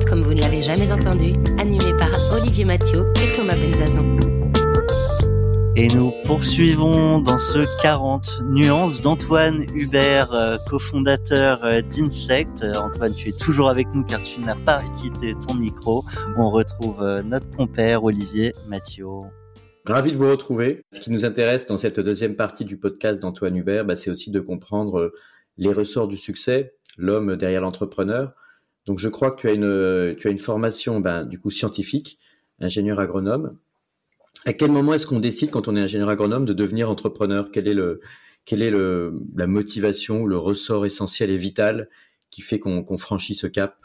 Next 40, comme vous ne l'avez jamais entendu, animé par Olivier Mathieu et Thomas Benzazon. Et nous poursuivons dans ce 40 nuances d'Antoine Hubert, euh, cofondateur euh, d'Insect. Euh, Antoine, tu es toujours avec nous car tu n'as pas quitté ton micro. On retrouve notre compère Olivier Mathieu. Ravi de vous retrouver. Ce qui nous intéresse dans cette deuxième partie du podcast d'Antoine Hubert, bah, c'est aussi de comprendre les ressorts du succès, l'homme derrière l'entrepreneur. Donc je crois que tu as une, tu as une formation ben, du coup scientifique, ingénieur agronome, à quel moment est-ce qu'on décide, quand on est ingénieur agronome, de devenir entrepreneur? Quelle est, le, quelle est le, la motivation, le ressort essentiel et vital qui fait qu'on franchit ce cap?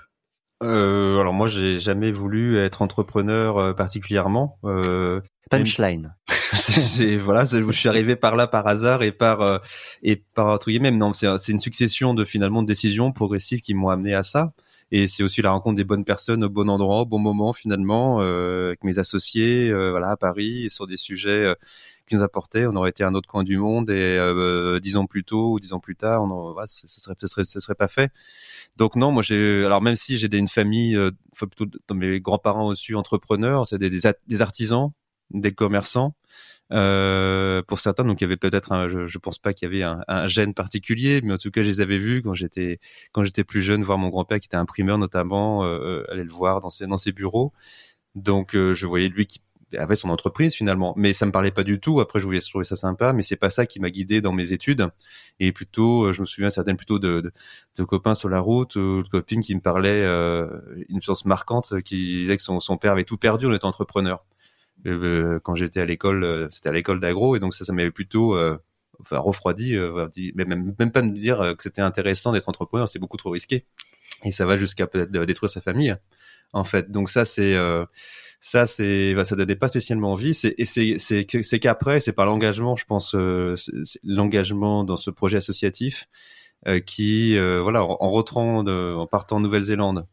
Euh, alors moi j'ai jamais voulu être entrepreneur euh, particulièrement. Euh, Punchline. voilà, je suis arrivé par là par hasard et par euh, et par entre guillemets. Non, c'est une succession de finalement de décisions progressives qui m'ont amené à ça. Et c'est aussi la rencontre des bonnes personnes au bon endroit, au bon moment finalement, euh, avec mes associés, euh, voilà, à Paris, sur des sujets euh, qui nous apportaient. On aurait été à un autre coin du monde et dix ans plus tôt ou dix ans plus tard, on voilà, ça, serait, ça serait, ça serait pas fait. Donc non, moi j'ai, alors même si j'ai une famille, enfin plutôt mes grands-parents aussi entrepreneurs, c'est des, des artisans, des commerçants. Euh, pour certains, donc il y avait peut-être, je, je pense pas qu'il y avait un, un, gène particulier, mais en tout cas, je les avais vus quand j'étais quand j'étais plus jeune, voir mon grand-père qui était imprimeur notamment, euh, euh aller le voir dans ses dans ses bureaux. Donc euh, je voyais lui qui avait son entreprise finalement, mais ça me parlait pas du tout. Après, je voulais trouver ça sympa, mais c'est pas ça qui m'a guidé dans mes études. Et plutôt, euh, je me souviens certaines plutôt de, de, de copains sur la route ou de copines qui me parlaient une chose marquante, qui disait que son, son père avait tout perdu en étant entrepreneur. Euh, quand j'étais à l'école, euh, c'était à l'école d'agro, et donc ça, ça m'avait plutôt euh, enfin, refroidi, même, même pas me dire que c'était intéressant d'être entrepreneur, c'est beaucoup trop risqué. Et ça va jusqu'à peut-être détruire sa famille, en fait. Donc ça, c'est ça, c'est bah, ça donnait pas spécialement envie. C'est et c'est c'est c'est qu'après, c'est par l'engagement, je pense, l'engagement dans ce projet associatif qui, voilà, en, en rentrant, de, en partant en Nouvelle-Zélande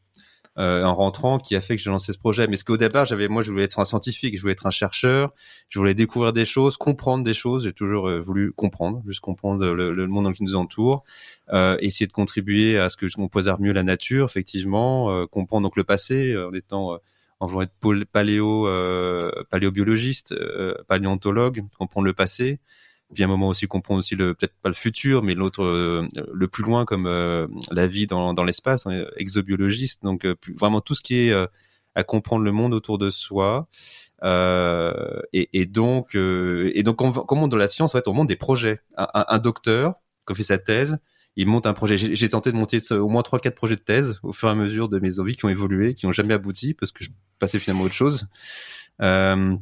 euh, en rentrant qui a fait que j'ai lancé ce projet. Mais ce qu'au départ, j'avais, moi, je voulais être un scientifique, je voulais être un chercheur, je voulais découvrir des choses, comprendre des choses. J'ai toujours euh, voulu comprendre, juste comprendre le, le monde qui nous entoure, euh, essayer de contribuer à ce que qu'on préserve mieux la nature, effectivement, euh, comprendre donc le passé en étant en voulant être paléo, paléobiologiste, paléontologue, comprendre le passé, puis un moment aussi comprendre aussi le peut-être pas le futur mais l'autre euh, le plus loin comme euh, la vie dans, dans l'espace exobiologiste donc euh, vraiment tout ce qui est à comprendre le monde autour de soi et, et, donc et donc comme dans la science en fait on monte des projets un, un, docteur qui fait sa thèse il monte un projet. J'ai tenté de monter au moins trois, quatre projets de thèse au fur et à mesure de mes envies qui ont évolué, qui n'ont jamais abouti parce que je passais finalement à autre chose. Euh,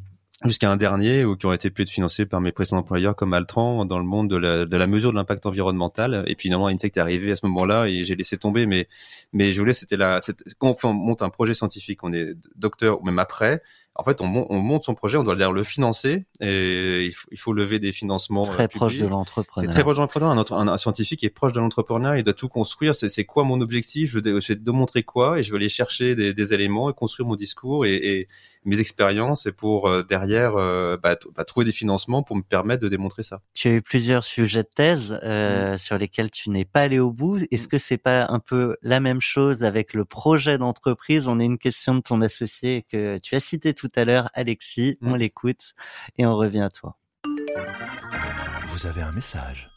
jusqu'à un dernier ou qui aurait été plus financé par mes précédents employeurs comme Altran dans le monde de la, de la mesure de l'impact environnemental et puis finalement Insect est arrivé à ce moment-là et j'ai laissé tomber mais mais je voulais c'était là quand on monte un projet scientifique on est docteur ou même après en fait, on, monte son projet, on doit le financer et il faut, lever des financements. Très euh, proche de l'entrepreneur. C'est très proche de l'entrepreneur. Un, un, scientifique est proche de l'entrepreneur. Il doit tout construire. C'est quoi mon objectif? Je vais démontrer quoi et je vais aller chercher des, éléments et construire mon discours et, mes expériences et pour euh, derrière euh, bah, bah, trouver des financements pour me permettre de démontrer ça. Tu as eu plusieurs sujets de thèse mmh. sur lesquels tu n'es pas allé au bout. Est-ce mmh. que c'est pas un peu la même chose avec le projet d'entreprise? On est une question de ton associé que tu as cité tout à l'heure, Alexis. On mmh. l'écoute et on revient à toi. Vous avez un message.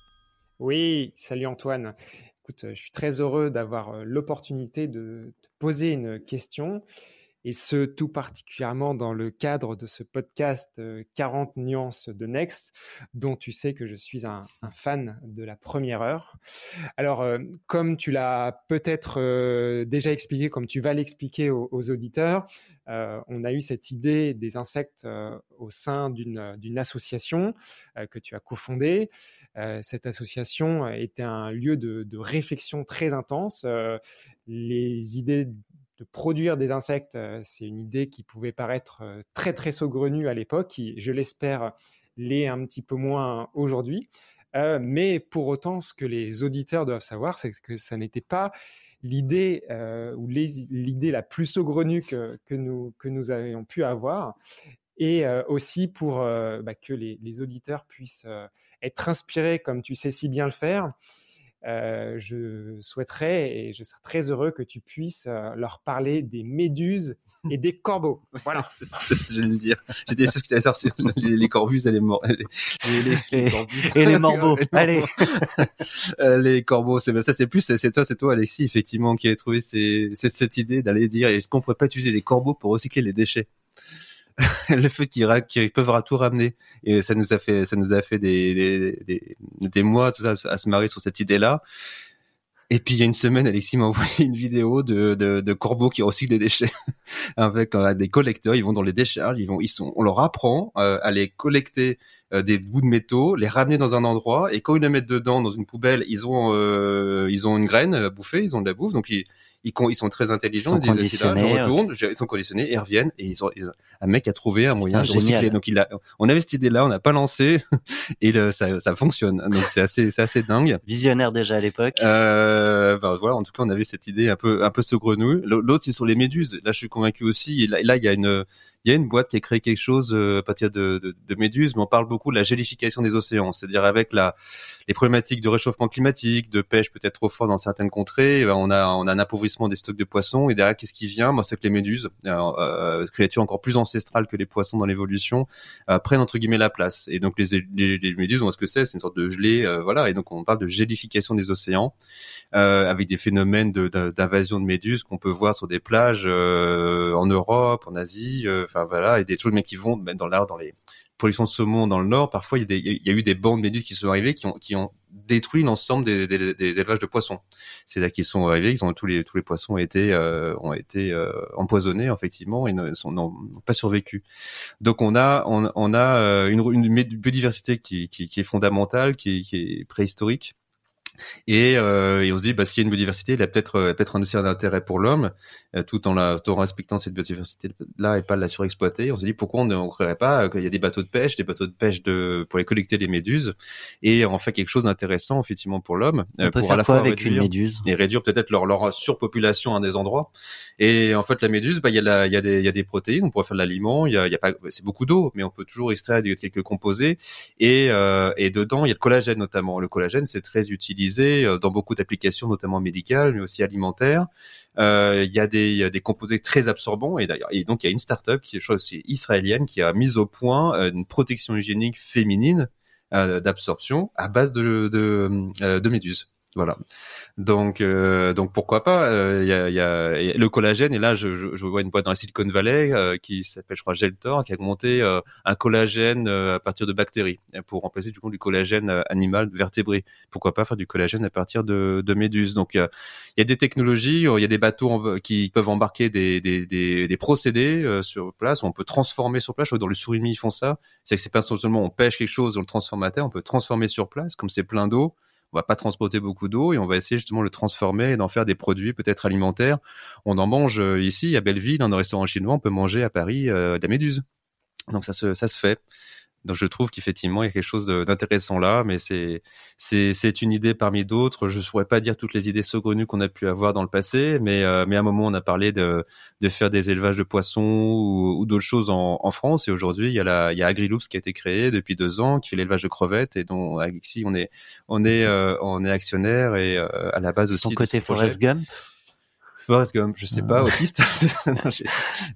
Oui, salut Antoine. Écoute, je suis très heureux d'avoir euh, l'opportunité de te poser une question. Et ce tout particulièrement dans le cadre de ce podcast 40 nuances de Next, dont tu sais que je suis un, fan de la première heure. Alors, comme tu l'as peut-être déjà expliqué, comme tu vas l'expliquer aux, auditeurs, on a eu cette idée des insectes au sein d'une association que tu as cofondée. cette association était un lieu de, de réflexion très intense. les idées produire des insectes, c'est une idée qui pouvait paraître très très saugrenue à l'époque, qui, je l'espère, l'est un petit peu moins aujourd'hui. Mais pour autant, ce que les auditeurs doivent savoir, c'est que ça n'était pas l'idée ou l'idée la plus saugrenue que, que, nous, que nous avions pu avoir. Et aussi pour bah, que les, les, auditeurs puissent être inspirés, comme tu sais si bien le faire, euh, je souhaiterais et je serais très heureux que tu puisses euh, leur parler des méduses et des corbeaux. Voilà, c'est ça, ce que je voulais dire. J'étais sûr que tu allais sortir les, les corbuses et les, mor les, les, les et les morbeaux. Allez, euh, les corbeaux, c'est ça, c'est plus c'est toi, c'est toi, Alexis, effectivement, qui a trouvé cette idée d'aller dire est-ce qu'on pourrait pas utiliser les corbeaux pour recycler les déchets? le fait qu'ils peuvent tout ramener. Et ça nous a fait ça nous a fait des mois à se marier sur cette idée là et puis il y a une semaine Alexis m'a envoyé une vidéo de, de, de corbeaux qui recyclent des déchets avec euh, des collecteurs. Ils vont dans les décharges ils vont ils sont on leur apprend euh, à les collecter euh, des bouts de métaux les ramener dans un endroit. Et quand ils les mettent dedans dans une poubelle ils ont ils ont une graine à bouffer ils ont de la bouffe. Donc ils ils, ils sont très intelligents. Ils sont conditionnés. je retourne, ils sont conditionnés ils reviennent et ils ont, un mec a trouvé un moyen de recycler. Donc il a, on avait cette idée-là, on n'a pas lancé et le, ça, ça fonctionne. Donc c'est assez, c'est assez dingue. Visionnaire déjà à l'époque. Euh, ben voilà, en tout cas on avait cette idée un peu, un peu saugrenue. L'autre c'est sur les méduses. Là je suis convaincu aussi. Et là, là il y a une il y a une boîte qui a créé quelque chose euh, à partir de, de, de méduses, mais on parle beaucoup de la gélification des océans, c'est-à-dire avec la, les problématiques de réchauffement climatique, de pêche peut-être trop fort dans certaines contrées, eh ben, on a on a un appauvrissement des stocks de poissons et derrière qu'est-ce qui vient? Moi, c'est que les méduses, euh, euh, créatures encore plus ancestrales que les poissons dans l'évolution, euh, prennent entre guillemets la place. Et donc les, les, les méduses, on voit ce que c'est, c'est une sorte de gelée, euh, voilà. Et donc on parle de gélification des océans avec des phénomènes d'invasion de, de, méduses qu'on peut voir sur des plages en Europe, en Asie enfin voilà, et des choses mais qui vont mettre dans l'art, dans les productions de saumon dans le nord. Parfois, il y, a eu des bandes de méduses qui sont arrivées, qui ont, qui ont détruit l'ensemble des, élevages de poissons. C'est là qu'ils sont arrivés, ils ont tous les tous les poissons ont été euh, ont été euh, empoisonnés effectivement et n'ont pas survécu. Donc on a on, a euh, une, biodiversité qui, qui, est fondamentale, qui est préhistorique et, euh, et, on se dit, bah, s'il y a une biodiversité, il a peut-être euh, peut-être un aussi un intérêt pour l'homme, euh, tout en la, tout en respectant cette biodiversité-là et pas la surexploiter. On se dit, pourquoi on ne créerait pas qu'il y a des bateaux de pêche, des bateaux de pêche de pour les collecter les méduses et en fait quelque chose d'intéressant effectivement pour l'homme, pour à la fois avec réduire, une méduse? et réduire peut-être leur, leur surpopulation à des endroits. Et en fait, la méduse, bah, il y a la, il y a des, il y a des protéines, on pourrait faire de l'aliment, il y a, il y a pas, c'est beaucoup d'eau, mais on peut toujours extraire quelques composés et et dedans il y a le collagène notamment. Le collagène, c'est très utilisé euh, dans beaucoup d'applications, notamment médicales, mais aussi alimentaires. Euh, il y a des composés très absorbants et d'ailleurs et donc il y a une startup qui aussi israélienne qui a mis au point euh, une protection hygiénique féminine d'absorption à base de, de méduses. Voilà. Donc, euh, donc pourquoi pas euh, Il y, a, y, a, le collagène. Et là, je, je, je, vois une boîte dans la Silicon Valley euh, qui s'appelle, je crois, Geltor, qui a monté un collagène à partir de bactéries pour remplacer du coup du collagène animal vertébré. Pourquoi pas faire du collagène à partir de, de méduses Donc, il y, a, des technologies, il y a des bateaux qui peuvent embarquer des, des, des, des procédés sur place. On peut transformer sur place. Dans le surimi, ils font ça. C'est que c'est pas seulement on pêche quelque chose dans le transformateur, on peut transformer sur place, comme c'est plein d'eau on va pas transporter beaucoup d'eau et on va essayer justement de le transformer et d'en faire des produits peut-être alimentaires. On en mange euh, ici à Belleville, dans un restaurant chinois, on peut manger à Paris euh, de la méduse. Donc ça se, ça se fait. Donc je trouve qu'effectivement il y a quelque chose d'intéressant là, mais c'est c'est une idée parmi d'autres. Je ne saurais pas dire toutes les idées saugrenues qu'on a pu avoir dans le passé, mais euh, mais à un moment on a parlé de de faire des élevages de poissons ou, ou d'autres choses en, en, France. Et aujourd'hui il y a la il y a Agriloops qui a été créé depuis deux ans, qui fait l'élevage de crevettes et dont Alexis on est on est euh, on est actionnaire et euh, à la base aussi. Son côté Forrest Gump? Parce que je sais pas autiste. non,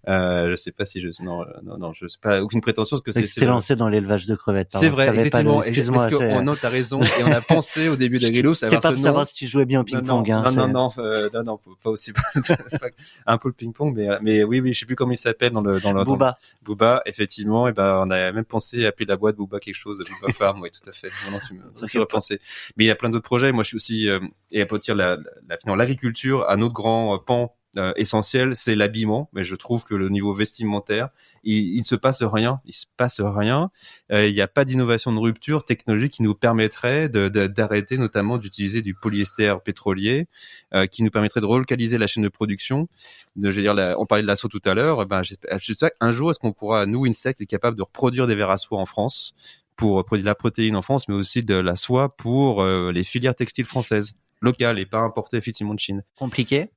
euh, je sais pas si je non non non je sais pas aucune prétention parce que c'est. lancé dans l'élevage de crevettes. C'est vrai, effectivement. Excuse-moi. Parce que non, t'as raison. Et on a pensé au début de Grillo savoir pas ce savoir si tu jouais bien au ping-pong. Non, non, non, euh, non, non, pas aussi. un peu le ping-pong, mais mais oui, oui, je sais plus comment il s'appelle dans le dans le. Booba. Booba, effectivement. Et ben, on a même pensé à appeler la boîte Booba quelque chose, Booba Farm. oui, tout à fait. Non, non, repensé. Mais il y a plein d'autres projets. Moi, je suis aussi euh, et à partir la l'agriculture, un autre grand euh, pan euh, essentiel, c'est l'habillement. Mais je trouve que le niveau vestimentaire, il, ne se passe rien. Il se passe rien. Euh, il n'y a pas d'innovation de rupture technologique qui nous permettrait d'arrêter notamment d'utiliser du polyester pétrolier, euh, qui nous permettrait de relocaliser la chaîne de production. Je veux dire, on parlait de l'assaut tout à l'heure. Ben, j'espère qu'un jour, est-ce qu'on pourra, nous, Insect, être capable de reproduire des verres à soie en France pour produire de la protéine en France, mais aussi de la soie pour les filières textiles françaises locales et pas importées effectivement de Chine. Compliqué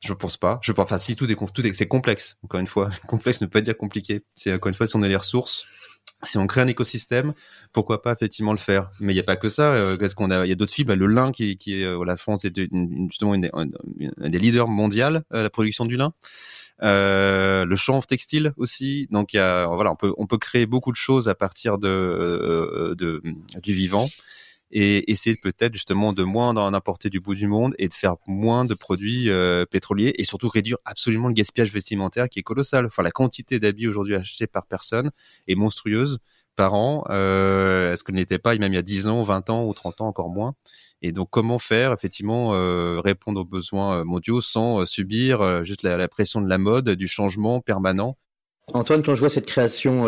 je pense pas. Je pense, enfin, si tout est, tout est, c'est complexe. Encore une fois, complexe ne peut pas dire compliqué. C'est encore une fois, si on a les ressources, si on crée un écosystème, pourquoi pas effectivement le faire. Mais il n'y a pas que ça. Euh, Qu'est-ce qu'on a Il y a d'autres fibres. Le lin, qui, qui est euh, la France est justement une, un des leaders mondial à la production du lin. Euh, le chanvre textile aussi. Donc y a, voilà, on peut on peut créer beaucoup de choses à partir de, euh, de du vivant et essayer peut-être justement de moins d'en apporter du bout du monde et de faire moins de produits euh, pétroliers et surtout réduire absolument le gaspillage vestimentaire qui est colossal. Enfin, la quantité d'habits aujourd'hui achetés par personne est monstrueuse par an. Euh, Est-ce qu'elle n'était pas même il y a 10 ans, 20 ans ou 30 ans encore moins? Et donc comment faire effectivement euh, répondre aux besoins euh, mondiaux sans euh, subir juste la, la, pression de la mode, du changement permanent? Antoine, quand je vois cette création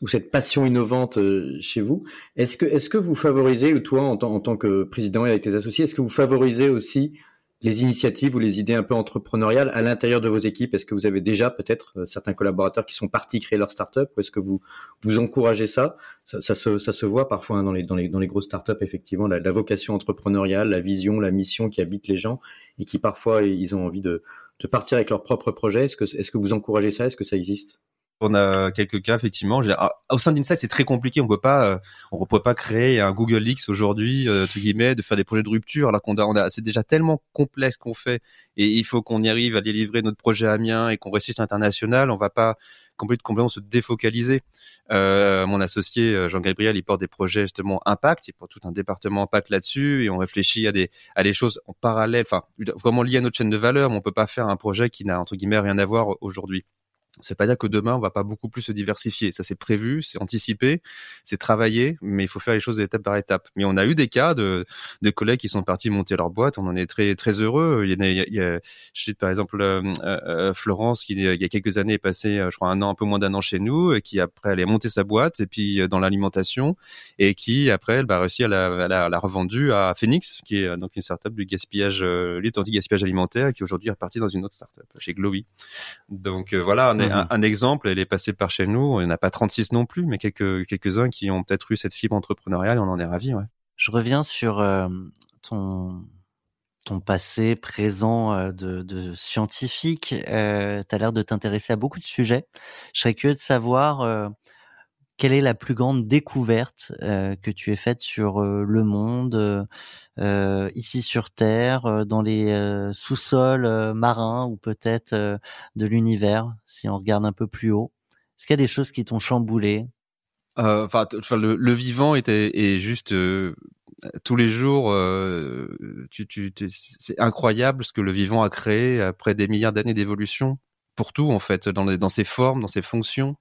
ou cette passion innovante euh, chez vous. Est-ce que, est-ce que vous favorisez, ou toi en, en, tant que président et avec tes associés, est-ce que vous favorisez aussi les initiatives ou les idées un peu entrepreneuriales à l'intérieur de vos équipes? Est-ce que vous avez déjà peut-être euh, certains collaborateurs qui sont partis créer leur start-up ou est-ce que vous vous encouragez ça? Ça, ça, se, ça se voit parfois hein, dans, les, dans, les, dans les grosses start-up, effectivement, la, la, vocation entrepreneuriale, la vision, la mission qui habite les gens et qui parfois ils ont envie de, de partir avec leur propre projet. Est-ce que, est-ce que vous encouragez ça? Est-ce que ça existe? On a quelques cas effectivement. Ah, au sein d'Insight, c'est très compliqué. On peut pas, euh, on peut pas créer un Google X aujourd'hui, euh, guillemets, de faire des projets de rupture. Alors qu'on a, on a c'est déjà tellement complexe qu'on fait, et il faut qu'on y arrive à délivrer notre projet Amiens et qu'on réussisse international. On va pas complètement se défocaliser. Euh, mon associé euh, Jean-Gabriel, il porte des projets justement impact, il porte tout un département impact là-dessus et on réfléchit à des à des choses en parallèle, enfin vraiment liées à notre chaîne de valeur, mais on peut pas faire un projet qui n'a entre guillemets rien à voir aujourd'hui. Veut pas dire que demain on va pas beaucoup plus se diversifier. Ça c'est prévu, c'est anticipé, c'est travaillé, mais il faut faire les choses étape par étape. Mais on a eu des cas de, de collègues qui sont partis monter leur boîte. On en est très très heureux. Il y a, il y a, je sais par exemple euh, euh, Florence qui il y a quelques années est passée, euh, je crois un an, un peu moins d'un an chez nous, et qui après elle est montée sa boîte et puis dans l'alimentation et qui après elle va réussir à la, à la, revendue à Phoenix, qui est donc une startup du gaspillage, lutte anti-gaspillage alimentaire, qui aujourd'hui est repartie dans une autre startup chez Glowy. Donc voilà, Mhm. un, exemple, elle est passée par chez nous. Il n'y en a pas 36 non plus, mais quelques, quelques-uns qui ont peut-être eu cette fibre entrepreneuriale on en est ravis. Ouais. Je reviens sur euh, ton, ton passé, présent euh, de, de scientifique. Euh, tu as l'air de t'intéresser à beaucoup de sujets. Je serais curieux de savoir euh, quelle est la plus grande découverte euh, que tu aies faite sur euh, le monde, euh, ici sur Terre, dans les sous-sols marins ou peut-être de l'univers, si on regarde un peu plus haut? Est-ce qu'il y a des choses qui t'ont chamboulé? Enfin, le, vivant était est juste tous les jours. c'est incroyable ce que le vivant a créé après des milliards d'années d'évolution pour tout en fait, dans ses formes, dans ses fonctions.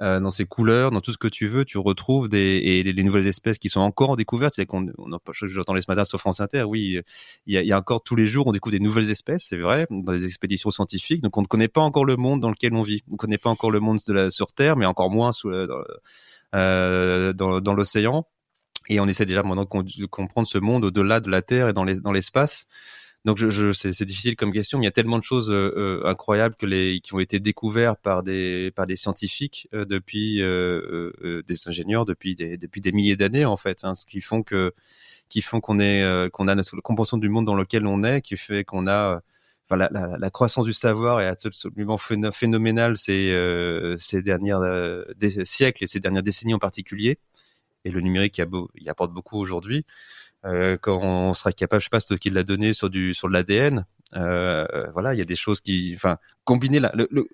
Euh, dans ses couleurs, dans tout ce que tu veux, tu retrouves des et les, nouvelles espèces qui sont encore en découverte. C'est qu'on, on, j'entendais ce matin sur France Inter, oui, il y, a, encore tous les jours on découvre des nouvelles espèces, c'est vrai, dans les expéditions scientifiques. Donc on ne connaît pas encore le monde dans lequel on vit. On ne connaît pas encore le monde de la, sur Terre, mais encore moins sous, euh, dans, dans l'océan. Et on essaie déjà maintenant de comprendre ce monde au-delà de la Terre et dans l'espace. Donc je, je c'est difficile comme question, mais il y a tellement de choses euh, euh, incroyables que les qui ont été découvertes par des par des scientifiques euh, depuis des ingénieurs depuis des depuis des milliers d'années en fait, hein, ce qui font que qui font qu'on est qu'on a notre compréhension du monde dans lequel on est, qui fait qu'on a Enfin, la, la, la, croissance du savoir est absolument phénoménale ces, ces dernières des siècles et ces dernières décennies en particulier. Et le numérique y, a beau, y apporte beaucoup aujourd'hui. Euh, quand on sera capable, je sais pas, stocker de la donnée sur du sur de l'ADN, voilà, il y a des choses qui, enfin, combiner la, le, le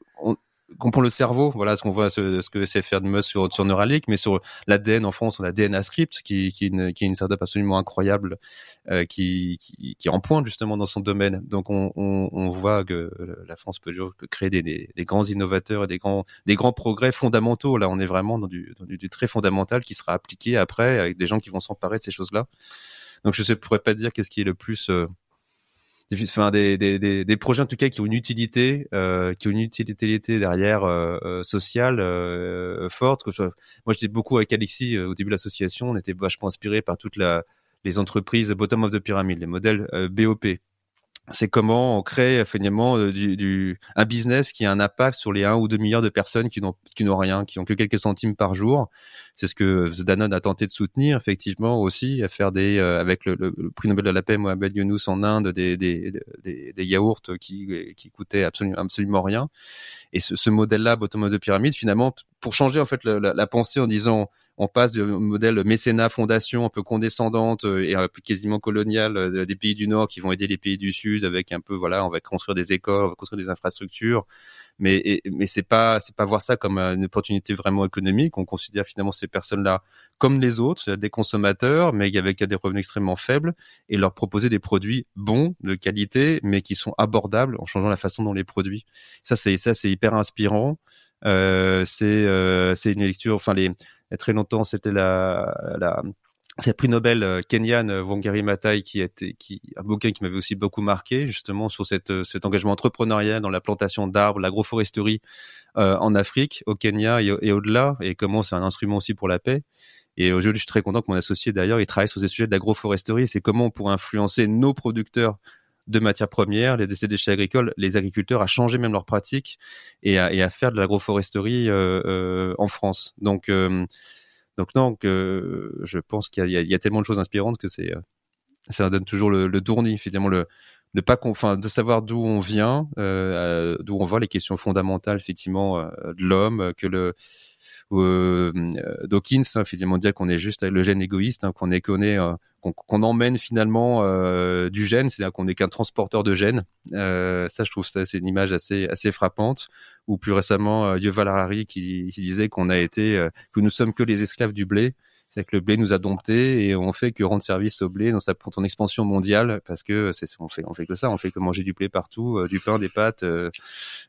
comprend le cerveau, voilà ce qu'on voit, ce, ce que c'est faire de Musk sur, sur Neuralink, mais sur l'ADN en France, on a DNA Script, qui, qui, est une, qui est une startup absolument incroyable, euh, qui, qui, qui, en pointe justement dans son domaine. Donc on, on, on voit que la France peut, créer des, des, grands innovateurs et des grands, des grands progrès fondamentaux. Là, on est vraiment dans dans du, du très fondamental qui sera appliqué après avec des gens qui vont s'emparer de ces choses-là. Donc je ne pourrais pas dire qu'est-ce qui est le plus euh, enfin des, des, projets en tout cas qui ont une utilité, euh, derrière euh, euh sociale euh, forte. Moi, j'étais beaucoup avec Alexis euh, au début de l'association. On était vachement inspiré par toutes les entreprises bottom of the pyramid, les modèles BOP c'est comment on crée finalement euh, du, du, un business qui a un impact sur les 1 ou 2 milliards de personnes qui n'ont rien, qui ont que quelques centimes par jour. C'est ce que Danone a tenté de soutenir effectivement aussi, à faire des euh, avec le, le, prix Nobel de la paix Mohamed Younous en Inde des des, des, des yaourts qui qui coûtaient absolument absolument rien. Et ce, ce modèle-là, bottom of the pyramide, finalement, pour changer en fait la, la pensée en disant on passe du modèle mécénat fondation un peu condescendante euh, et peu quasiment coloniale euh, des pays du Nord qui vont aider les pays du Sud avec un peu voilà on va construire des écoles on va construire des infrastructures. Mais mais c'est pas c'est pas voir ça comme une opportunité vraiment économique. On considère finalement ces personnes là comme les autres des consommateurs mais avec des revenus extrêmement faibles et leur proposer des produits bons de qualité mais qui sont abordables en changeant la façon dont les produits ça c'est ça c'est hyper inspirant. Euh, c'est euh, c'est une lecture enfin les très longtemps, c'était la, la le prix Nobel euh, Kenyan euh, Wangari Maathai qui était qui un bouquin qui m'avait aussi beaucoup marqué justement sur euh, cet engagement entrepreneurial dans la plantation d'arbres, l'agroforesterie en Afrique, au Kenya et, et au-delà et comment c'est un instrument aussi pour la paix. Et aujourd'hui, je suis très content que mon associé d'ailleurs, il travaille sur ces sujets de l'agroforesterie. C'est comment on pourrait influencer nos producteurs de matières premières, les déchets agricoles, les agriculteurs à changer même leurs pratiques et à, faire de l'agroforesterie euh, euh, en France. Donc, euh, donc non, que je pense qu'il y, a tellement de choses inspirantes que c'est ça donne toujours le, le tournis, finalement le de pas enfin de savoir d'où on vient, d'où on voit les questions fondamentales effectivement de l'homme, que le euh, Dawkins hein, finalement dire qu'on est juste le gène égoïste, hein, qu'on est qu'on est euh, qu'on emmène finalement euh, du gène, c'est-à-dire qu'on n'est qu'un transporteur de gènes. Euh, ça, je trouve ça c'est une image assez assez frappante. Ou plus récemment, euh, Yuval Harari qui, qui disait qu'on a été euh, que nous sommes que les esclaves du blé. C'est que le blé nous a domptés et on fait que rendre service au blé dans sa son expansion mondiale parce que c'est on fait on fait que ça, on fait que manger du blé partout, du pain, des pâtes.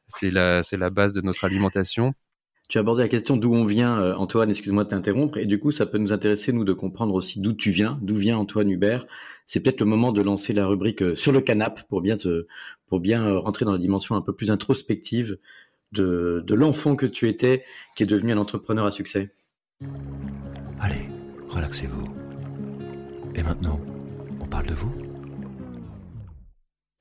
c'est la c'est la base de notre alimentation. Tu as abordé la question d'où on vient, euh, Antoine, excuse-moi de t'interrompre, et du coup, ça peut nous intéresser, nous, de comprendre aussi d'où tu viens, d'où vient Antoine Hubert. C'est peut-être le moment de lancer la rubrique euh, sur le canap pour bien te, pour bien euh, rentrer dans la dimension un peu plus introspective de, de l'enfant que tu étais, qui est devenu un entrepreneur à succès. Allez, relaxez-vous. Et maintenant, on parle de vous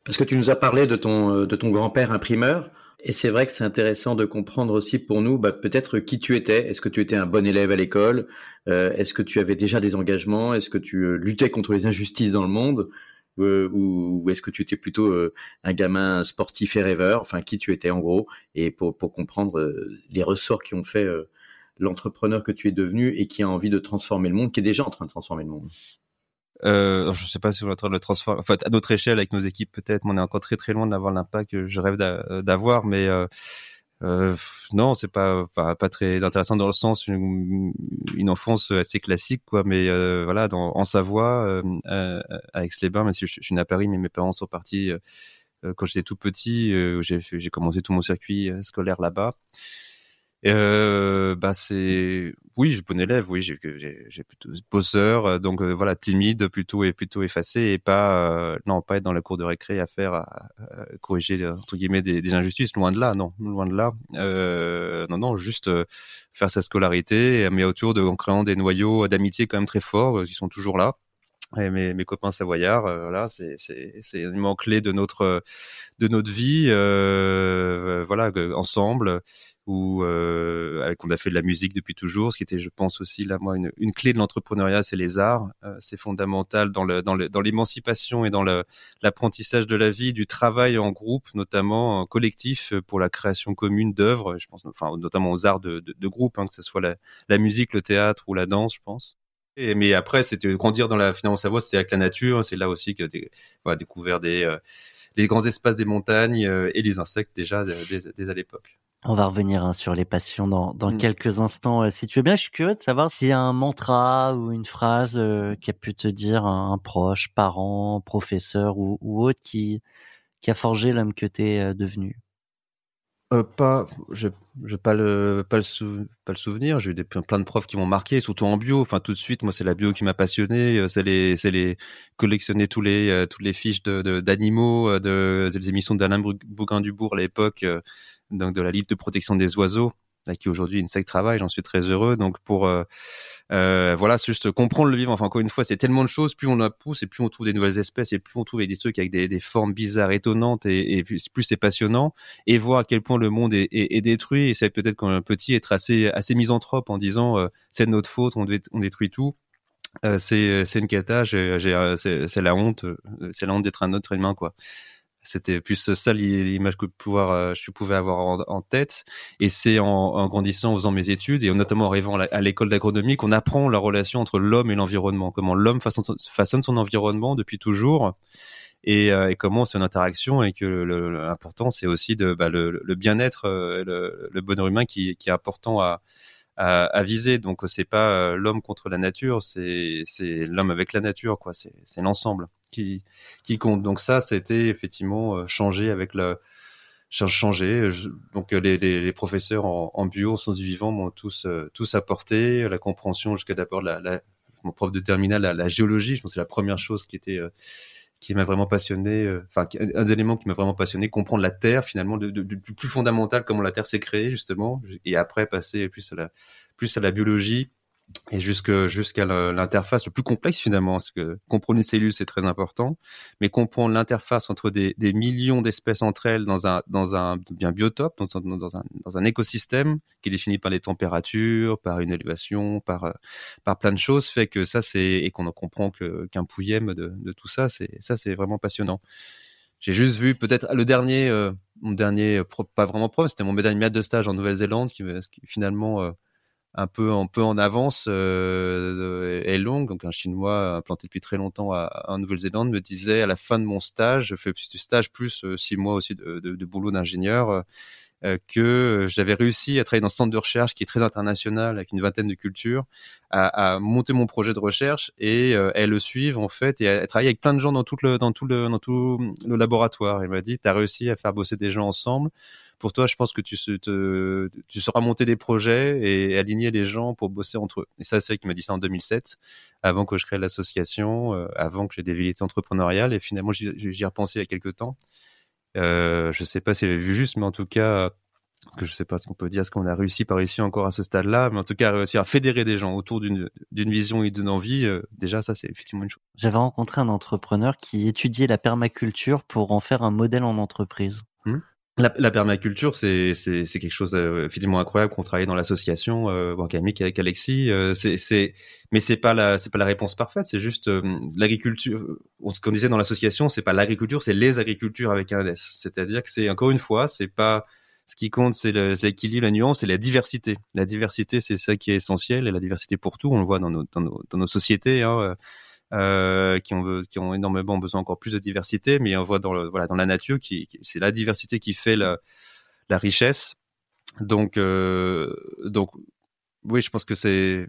Parce que tu nous as parlé de ton, de ton grand-père imprimeur. Et c'est vrai que c'est intéressant de comprendre aussi pour nous, bah, peut-être qui tu étais. Est-ce que tu étais un bon élève à l'école? Euh, Est-ce que tu avais déjà des engagements? Est-ce que tu euh, luttais contre les injustices dans le monde? Euh, Ou, ou est-ce que tu étais plutôt euh, un gamin sportif et rêveur? Enfin, qui tu étais en gros? Et pour, pour comprendre euh, les ressorts qui ont fait l'entrepreneur que tu es devenu et qui a envie de transformer le monde, qui est déjà en train de transformer le monde. Euh, je sais pas si on est en train de le transformer. Enfin, à notre échelle, avec nos équipes, peut-être, mais on est encore très très loin d'avoir l'impact que je rêve d'avoir. Mais euh, euh, non, c'est pas, pas, pas très intéressant dans le sens une, une enfance assez classique, quoi. Mais euh, voilà, dans, en Savoie, euh, euh à Aix-les-Bains, même si je, je, suis né à Paris, mais mes parents sont partis euh, quand j'étais tout petit. j'ai commencé tout mon circuit scolaire là-bas. Euh, bah c'est oui, j'ai bon élève, oui, j'ai plutôt bosseur, euh, donc euh, voilà, timide plutôt et plutôt effacé et pas euh, non pas être dans la cour de récré à faire à, à corriger entre guillemets des, injustices, loin de là, non, loin de là, non non, juste faire sa scolarité, mais autour de en créant des noyaux d'amitié quand même très forts, qui sont toujours là. Et mes, mes copains savoyards, euh, voilà, c'est c'est élément clé de notre de notre vie, euh, voilà, ensemble où euh, avec on a fait de la musique depuis toujours, ce qui était, je pense aussi là moi une, clé de l'entrepreneuriat, c'est les arts, euh, c'est fondamental dans l'émancipation et dans l'apprentissage de la vie, du travail en groupe, notamment en collectif pour la création commune d'œuvres, je pense, notamment aux arts de, groupe, hein, que ce soit la, musique, le théâtre ou la danse, je pense. Mais après, c'était grandir dans la finance Savoie, c'était avec la nature, c'est là aussi que des, voilà, découvert euh, les grands espaces des montagnes et les insectes déjà dès, à l'époque. On va revenir hein, sur les passions dans, dans Mm. quelques instants. si tu veux bien, je suis curieux de savoir s'il y a un mantra ou une phrase qui a pu te dire un, proche, parent, professeur ou, ou autre qui, qui a forgé l'homme que tu es devenu. Euh, pas, je, pas le, pas le, souvenir. J'ai eu des, plein de profs qui m'ont marqué, surtout en bio. Enfin, tout de suite, moi, c'est la bio qui m'a passionné. euh, C'est les, c'est les collectionner tous les, euh, toutes les fiches de, d'animaux, de, des émissions d'Alain Bougain-Dubourg à l'époque, euh, donc de la Ligue de protection des oiseaux, là, qui aujourd'hui une sec travail. J'en suis très heureux. Donc pour euh, voilà, juste comprendre le vivant. Enfin, encore une fois, c'est tellement de choses. Plus on la pousse et plus on trouve des nouvelles espèces et plus on trouve des trucs avec des, formes bizarres, étonnantes et, plus, c'est passionnant. Et voir à quel point le monde est, détruit. Et c'est peut-être quand un petit être assez, assez misanthrope en disant euh, c'est de notre faute, on, détruit tout. Euh, c'est une cata, c'est la honte, c'est la honte d'être un autre humain quoi. C'était plus ça l'image que pouvoir, euh, je pouvais avoir en, tête. Et c'est en, grandissant, en faisant mes études et notamment en arrivant à l'école d'agronomie qu'on apprend la relation entre l'homme et l'environnement. Comment l'homme façonne, façonne, son environnement depuis toujours et, euh, et comment c'est une interaction et que l'important c'est aussi bah, le, le bien-être, euh, le, le, bonheur humain qui, qui est important à, à, viser. Donc c'est pas euh, l'homme contre la nature, c'est l'homme avec la nature quoi. C'est l'ensemble qui qui compte. Donc ça, c'était effectivement euh, changé avec le changé. Donc les, les, les professeurs en, en, bio, en sciences du vivant m'ont tous euh, tous apporté la compréhension jusqu'à d'abord la, la, mon prof de terminale la, géologie. Je pense c'est la première chose qui était qui m'a vraiment passionné, enfin un des éléments qui m'a vraiment passionné, comprendre la Terre finalement, du plus fondamental, comment la Terre s'est créée justement, et après passer plus à la plus à la biologie et jusqu'à l'interface le plus complexe finalement, parce que comprendre une cellule c'est très important, mais comprendre l'interface entre des, millions d'espèces entre elles dans un dans un bien biotope, dans un, dans un écosystème qui est défini par les températures, par une élévation, par par plein de choses, fait que ça c'est et qu'on en comprend qu'un pouillème de, tout ça, c'est ça c'est vraiment passionnant. J'ai juste vu peut-être le dernier euh, dernier pas vraiment prof, c'était mon médaille de stage en Nouvelle-Zélande qui, finalement euh, un peu en avance euh, longue. Donc un Chinois implanté depuis très longtemps à, en Nouvelle-Zélande me disait à la fin de mon stage, je fais du stage plus euh, six mois aussi de, boulot d'ingénieur, euh, que j'avais réussi à travailler dans ce centre de recherche qui est très international avec une vingtaine de cultures, à, à monter mon projet de recherche et euh, elles le suivent en fait et à, à, travailler avec plein de gens dans tout le dans tout le dans tout le laboratoire. Il m'a dit, tu as réussi à faire bosser des gens ensemble pour toi, je pense que tu, te, tu sauras monter des projets et aligner les gens pour bosser entre eux. Et ça, c'est vrai qu'il m'a dit ça en 2007, avant que je crée l'association, euh, avant que j'ai des velléités entrepreneuriales. Et finalement, j'y ai repensé il y a quelques temps. Euh, je sais pas si j'avais vu juste, mais en tout cas, parce que je sais pas ce qu'on peut dire, est-ce qu'on a réussi par ici encore à ce stade-là, mais en tout cas, réussir à fédérer des gens autour d'une vision et d'une envie, euh, déjà, ça, c'est effectivement une chose. J'avais rencontré un entrepreneur qui étudiait la permaculture pour en faire un modèle en entreprise. Mmh. La, la, permaculture, c'est quelque chose euh, effectivement incroyable qu'on travaille dans l'association euh, organique avec Alexis. Euh, mais c'est pas la c'est pas la réponse parfaite. C'est juste euh, l'agriculture. Ce qu'on disait dans l'association, c'est pas l'agriculture, c'est les agricultures avec un S. C'est-à-dire que c'est encore une fois, c'est pas ce qui compte, c'est l'équilibre, la nuance et la diversité. La diversité, c'est ça qui est essentiel et la diversité pour tout. On le voit dans nos dans nos, dans nos sociétés. Hein, euh, qui ont qui ont énormément besoin encore plus de diversité, mais on voit dans le, voilà dans la nature qui, c'est la diversité qui fait la, la richesse. Donc euh, donc oui, je pense que c'est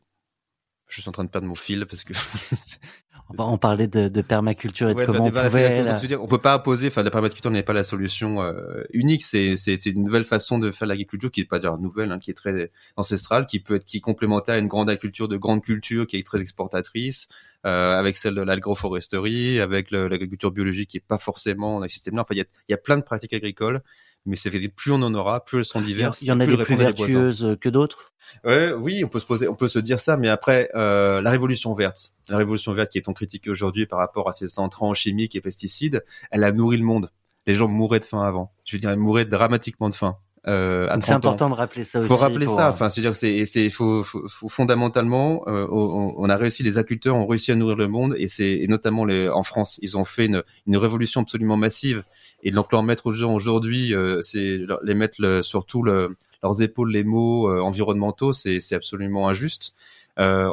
je suis en train de perdre mon fil parce que on parlait de, de permaculture et de comment on pouvait. La... Dire, on peut pas opposer. Enfin, la permaculture n'est pas la solution euh, unique. C'est c'est une nouvelle façon de faire l'agriculture qui est pas dire nouvelle, hein, qui est très ancestrale, qui peut être qui est complémentaire à une grande agriculture de grande culture qui est très exportatrice, euh, avec celle de l'agroforesterie, avec l'agriculture biologique qui est pas forcément un système là. Enfin, il y a, y a plein de pratiques agricoles mais c'est plus on en aura, plus elles sont diverses. Il y en a des plus vertueuses que d'autres? Oui, on peut se poser, on peut se dire ça, mais après euh, la révolution verte, la révolution verte qui est tant critiquée aujourd'hui par rapport à ces intrants chimiques et pesticides, elle a nourri le monde. Les gens mouraient de faim avant. Je veux dire, ils mouraient dramatiquement de faim. Euh, c'est important de rappeler ça aussi. Faut rappeler pour... ça. Enfin, c'est-à-dire que c'est, c'est, faut, faut, faut, fondamentalement, euh, on, on, a réussi, les agriculteurs ont réussi à nourrir le monde, et c'est, et notamment les, en France, ils ont fait une, une révolution absolument massive. Et donc leur mettre aux gens aujourd'hui, euh, c'est les mettre le, sur tout le, leurs épaules les mots euh, environnementaux, c'est, c'est absolument injuste. Euh,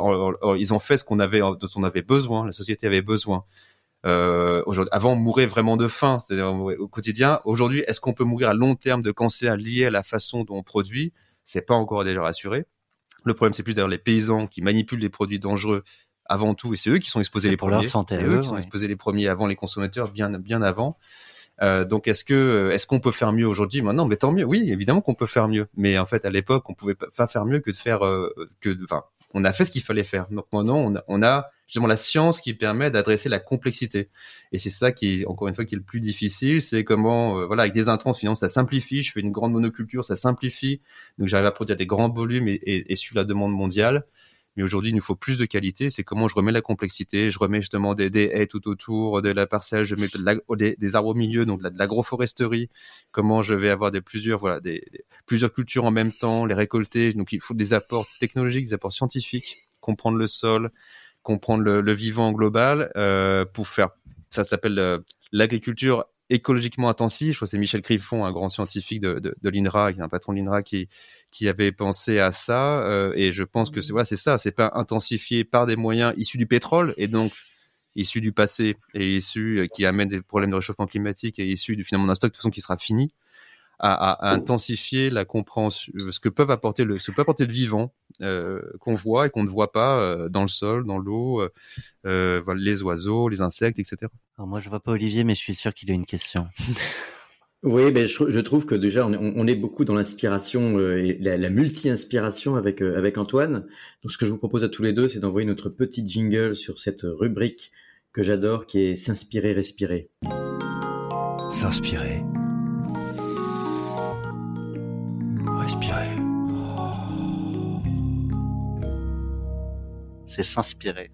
ils ont fait ce qu'on avait, dont on avait besoin, la société avait besoin. Euh, avant, on mourait vraiment de faim, c'est-à-dire au quotidien. Aujourd'hui, est-ce qu'on peut mourir à long terme de cancer lié à la façon dont on produit? C'est pas encore déjà rassuré. Le problème, c'est plus d'ailleurs les paysans qui manipulent les produits dangereux avant tout, et c'est eux qui sont exposés les pour premiers. Leur santé, c'est eux, qui sont exposés les premiers avant les consommateurs, bien bien avant. Euh, donc est-ce que est-ce qu'on peut faire mieux aujourd'hui? Maintenant, mais tant mieux. Oui, évidemment qu'on peut faire mieux. Mais en fait, à l'époque, on pouvait pas faire mieux que de faire euh, que. Enfin, on a fait ce qu'il fallait faire. Donc maintenant, on a, on a justement la science qui permet d'adresser la complexité. Et c'est ça qui, est, encore une fois, qui est le plus difficile, c'est comment, euh, voilà, avec des intrants, finalement, ça simplifie. Je fais une grande monoculture, ça simplifie. Donc j'arrive à produire des grands volumes et, et, et suivre la demande mondiale. Mais aujourd'hui, il nous faut plus de qualité. C'est comment je remets la complexité. Je remets justement des, haies tout autour de la parcelle. Je mets des, des, arbres au milieu, donc de l'agroforesterie. Comment je vais avoir plusieurs, voilà, plusieurs cultures en même temps, les récolter. Donc il faut des apports technologiques, des apports scientifiques, comprendre le sol, comprendre le, le vivant global euh, pour faire. Ça s'appelle euh, l'agriculture écologiquement intensif. Je crois que c'est Michel Griffon, un grand scientifique de, l'INRA, qui est un patron de l'INRA, qui, qui avait pensé à ça. Euh, et je pense que c'est voilà, ça, c'est pas intensifié par des moyens issus du pétrole et donc issus du passé et issus euh, qui amènent des problèmes de réchauffement climatique et issus du finalement d'un stock de façon qui sera fini à, intensifier la compréhension, euh, ce que peuvent apporter le, ce que peut apporter le vivant euh, qu'on voit et qu'on ne voit pas euh, dans le sol, dans l'eau, euh, voilà, les oiseaux, les insectes, etc. Alors moi, je vois pas Olivier, mais je suis sûr qu'il a une question. oui, mais je, je, trouve que déjà on, on est beaucoup dans l'inspiration et la, la multi-inspiration avec avec Antoine. Donc ce que je vous propose à tous les deux, c'est d'envoyer notre petit jingle sur cette rubrique que j'adore, qui est s'inspirer, respirer. S'inspirer respirer. C'est s'inspirer.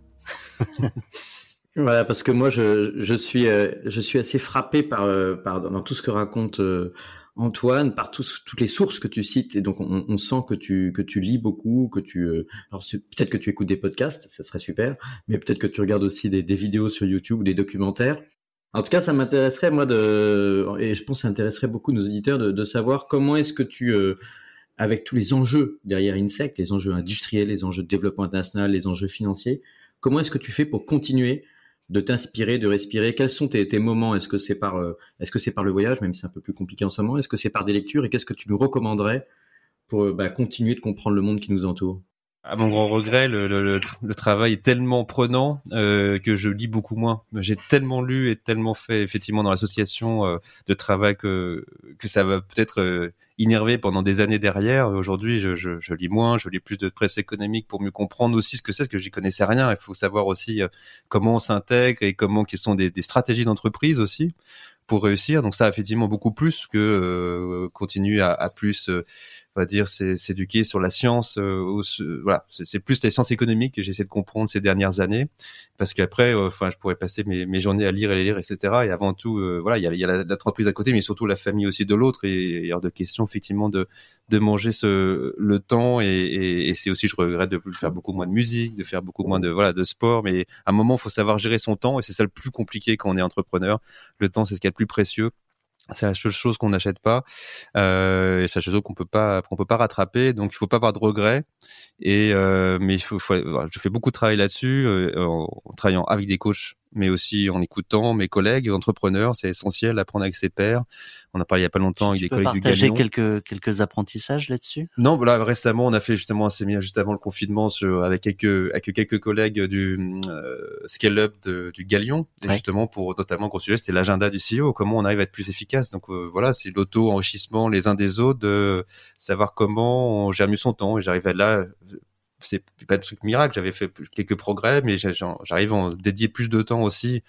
voilà, parce que moi, je, je suis, euh, je suis assez frappé par, euh, par dans tout ce que raconte euh, Antoine, par toutes les sources que tu cites, et donc on, on, sent que tu, que tu lis beaucoup, que tu, alors peut-être que tu écoutes des podcasts, ça serait super, mais peut-être que tu regardes aussi des, des vidéos sur YouTube ou des documentaires. En tout cas, ça m'intéresserait moi de, et je pense que ça intéresserait beaucoup nos auditeurs de, de savoir comment est-ce que tu euh, avec tous les enjeux derrière Insect, les enjeux industriels, les enjeux de développement international, les enjeux financiers, comment est-ce que tu fais pour continuer de t'inspirer, de respirer? Quels sont tes, moments? Est-ce que c'est par, euh, est-ce que c'est par le voyage, même si c'est un peu plus compliqué en ce moment? Est-ce que c'est par des lectures? Et qu'est-ce que tu nous recommanderais pour bah, continuer de comprendre le monde qui nous entoure? À mon grand regret, le, le, le, travail est tellement prenant euh, que je lis beaucoup moins. J'ai tellement lu et tellement fait effectivement dans l'association euh, de travail que que ça va peut-être euh, innerver pendant des années derrière. Aujourd'hui, je, je, je, lis moins, je lis plus de presse économique pour mieux comprendre aussi ce que c'est, parce que j'y connaissais rien. Il faut savoir aussi euh, comment on s'intègre et comment qui sont des, des stratégies d'entreprise aussi pour réussir. Donc ça, effectivement, beaucoup plus que euh, continuer à, à plus on va dire, s'éduquer sur la science. Euh, voilà, c'est plus les sciences économiques que j'essaie de comprendre ces dernières années, parce qu'après, euh, enfin, je pourrais passer mes, mes, journées à lire et lire, etc. Et avant tout, euh, voilà, il y a, y a l'entreprise à côté, mais surtout la famille aussi de l'autre. Et y a de questions effectivement de de manger ce le temps. Et, et, et c'est aussi, je regrette de faire beaucoup moins de musique, de faire beaucoup moins de voilà de sport. Mais à un moment, il faut savoir gérer son temps, et c'est ça le plus compliqué quand on est entrepreneur. Le temps, c'est ce qui est le plus précieux c'est la seule chose qu'on n'achète pas euh, c'est la seule chose qu'on peut pas qu'on peut pas rattraper donc il faut pas avoir de regrets et euh, mais je fais beaucoup de travail là-dessus euh, en, en, travaillant avec des coachs mais aussi en écoutant mes collègues entrepreneurs. C'est essentiel d'apprendre avec ses pairs. On a parlé il y a pas longtemps avec des collègues du Galion. quelques quelques apprentissages là-dessus? Non, voilà, récemment on a fait justement un séminaire juste avant le confinement sur, avec quelques avec quelques collègues du euh, Scale Up de, du Galion et ouais. justement pour notamment gros sujet c'était l'agenda du CEO, comment on arrive à être plus efficace. Donc euh, voilà, c'est l'auto enrichissement les uns des autres de savoir comment on gère mieux son temps et j'arrive à là c'est pas de truc miracle. J'avais fait quelques progrès, mais j'arrive à en dédier plus de temps aussi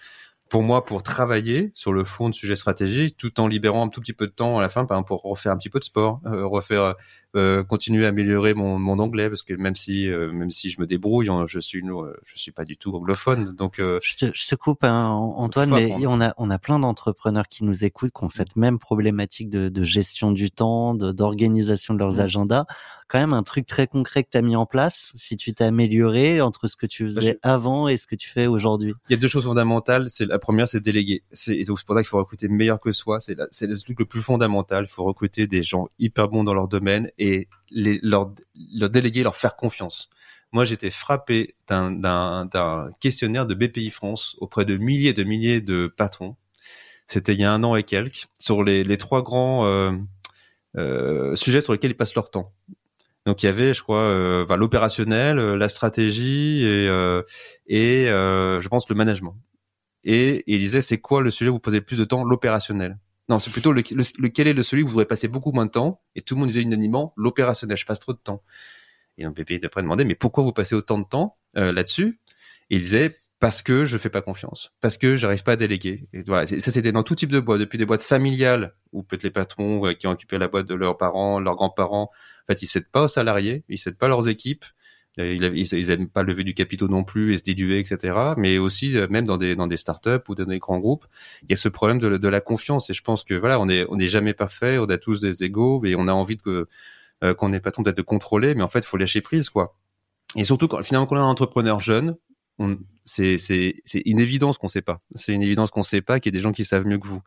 pour moi pour travailler sur le fond de sujet stratégique, tout en libérant un tout petit peu de temps à la fin, par exemple, pour refaire un petit peu de sport, euh, refaire euh, continuer à améliorer mon, mon anglais parce que même si euh, même si je me débrouille, je suis je suis pas du tout anglophone. Donc je, te, je te coupe hein, Antoine, mais on a on a plein d'entrepreneurs qui nous écoutent qui ont cette même problématique de, de gestion du temps, d'organisation de, de, leurs mmh. agendas. Quand même un truc très concret que tu as mis en place, si tu t'es amélioré entre ce que tu faisais je... avant et ce que tu fais aujourd'hui? Il y a deux choses fondamentales. C'est la première, c'est déléguer. C'est pour ça qu'il faut recruter meilleur que soi. C'est le truc le plus fondamental. Il faut recruter des gens hyper bons dans leur domaine et les, leur, leur déléguer, leur faire confiance. moi j'étais frappé d'un questionnaire de BPI France auprès de milliers et de milliers de patrons. C'était il y a un an et quelques sur les, les trois grands euh, euh, sujets sur lesquels ils passent leur temps. Donc il y avait, je crois, euh, l'opérationnel, euh, la stratégie et, euh, et je pense le management. Et, il disait, c'est quoi le sujet où vous posez le plus de temps? L'opérationnel. Non, c'est plutôt le, lequel est le celui où vous voudrez passer beaucoup moins de temps? Et tout le monde disait unanimement, l'opérationnel, je passe trop de temps. Et donc PPI d'après demandait, mais pourquoi vous passez autant de temps là-dessus? Et il disait, parce que je fais pas confiance, parce que j'arrive pas à déléguer. Et voilà, ça c'était dans tout type de boîtes, depuis des boîtes familiales où peut-être les patrons euh, qui ont occupé la boîte de leurs parents, leurs grands-parents, en fait ils cèdent pas aux salariés, ils cèdent pas leurs équipes, euh, ils, ils aiment pas lever du capitaux non plus et se diluer, etc. Mais aussi euh, même dans des dans des startups ou dans des grands groupes, il y a ce problème de, la confiance. Et je pense que voilà, on est on n'est jamais parfait, on a tous des égaux et on a envie de qu'on ait patron d'être de contrôler, mais en fait, faut lâcher prise, quoi. Et surtout quand finalement quand on est un entrepreneur jeune, c'est c'est une évidence qu'on sait pas. C'est une évidence qu'on sait pas qu'il y a des gens qui savent mieux que vous.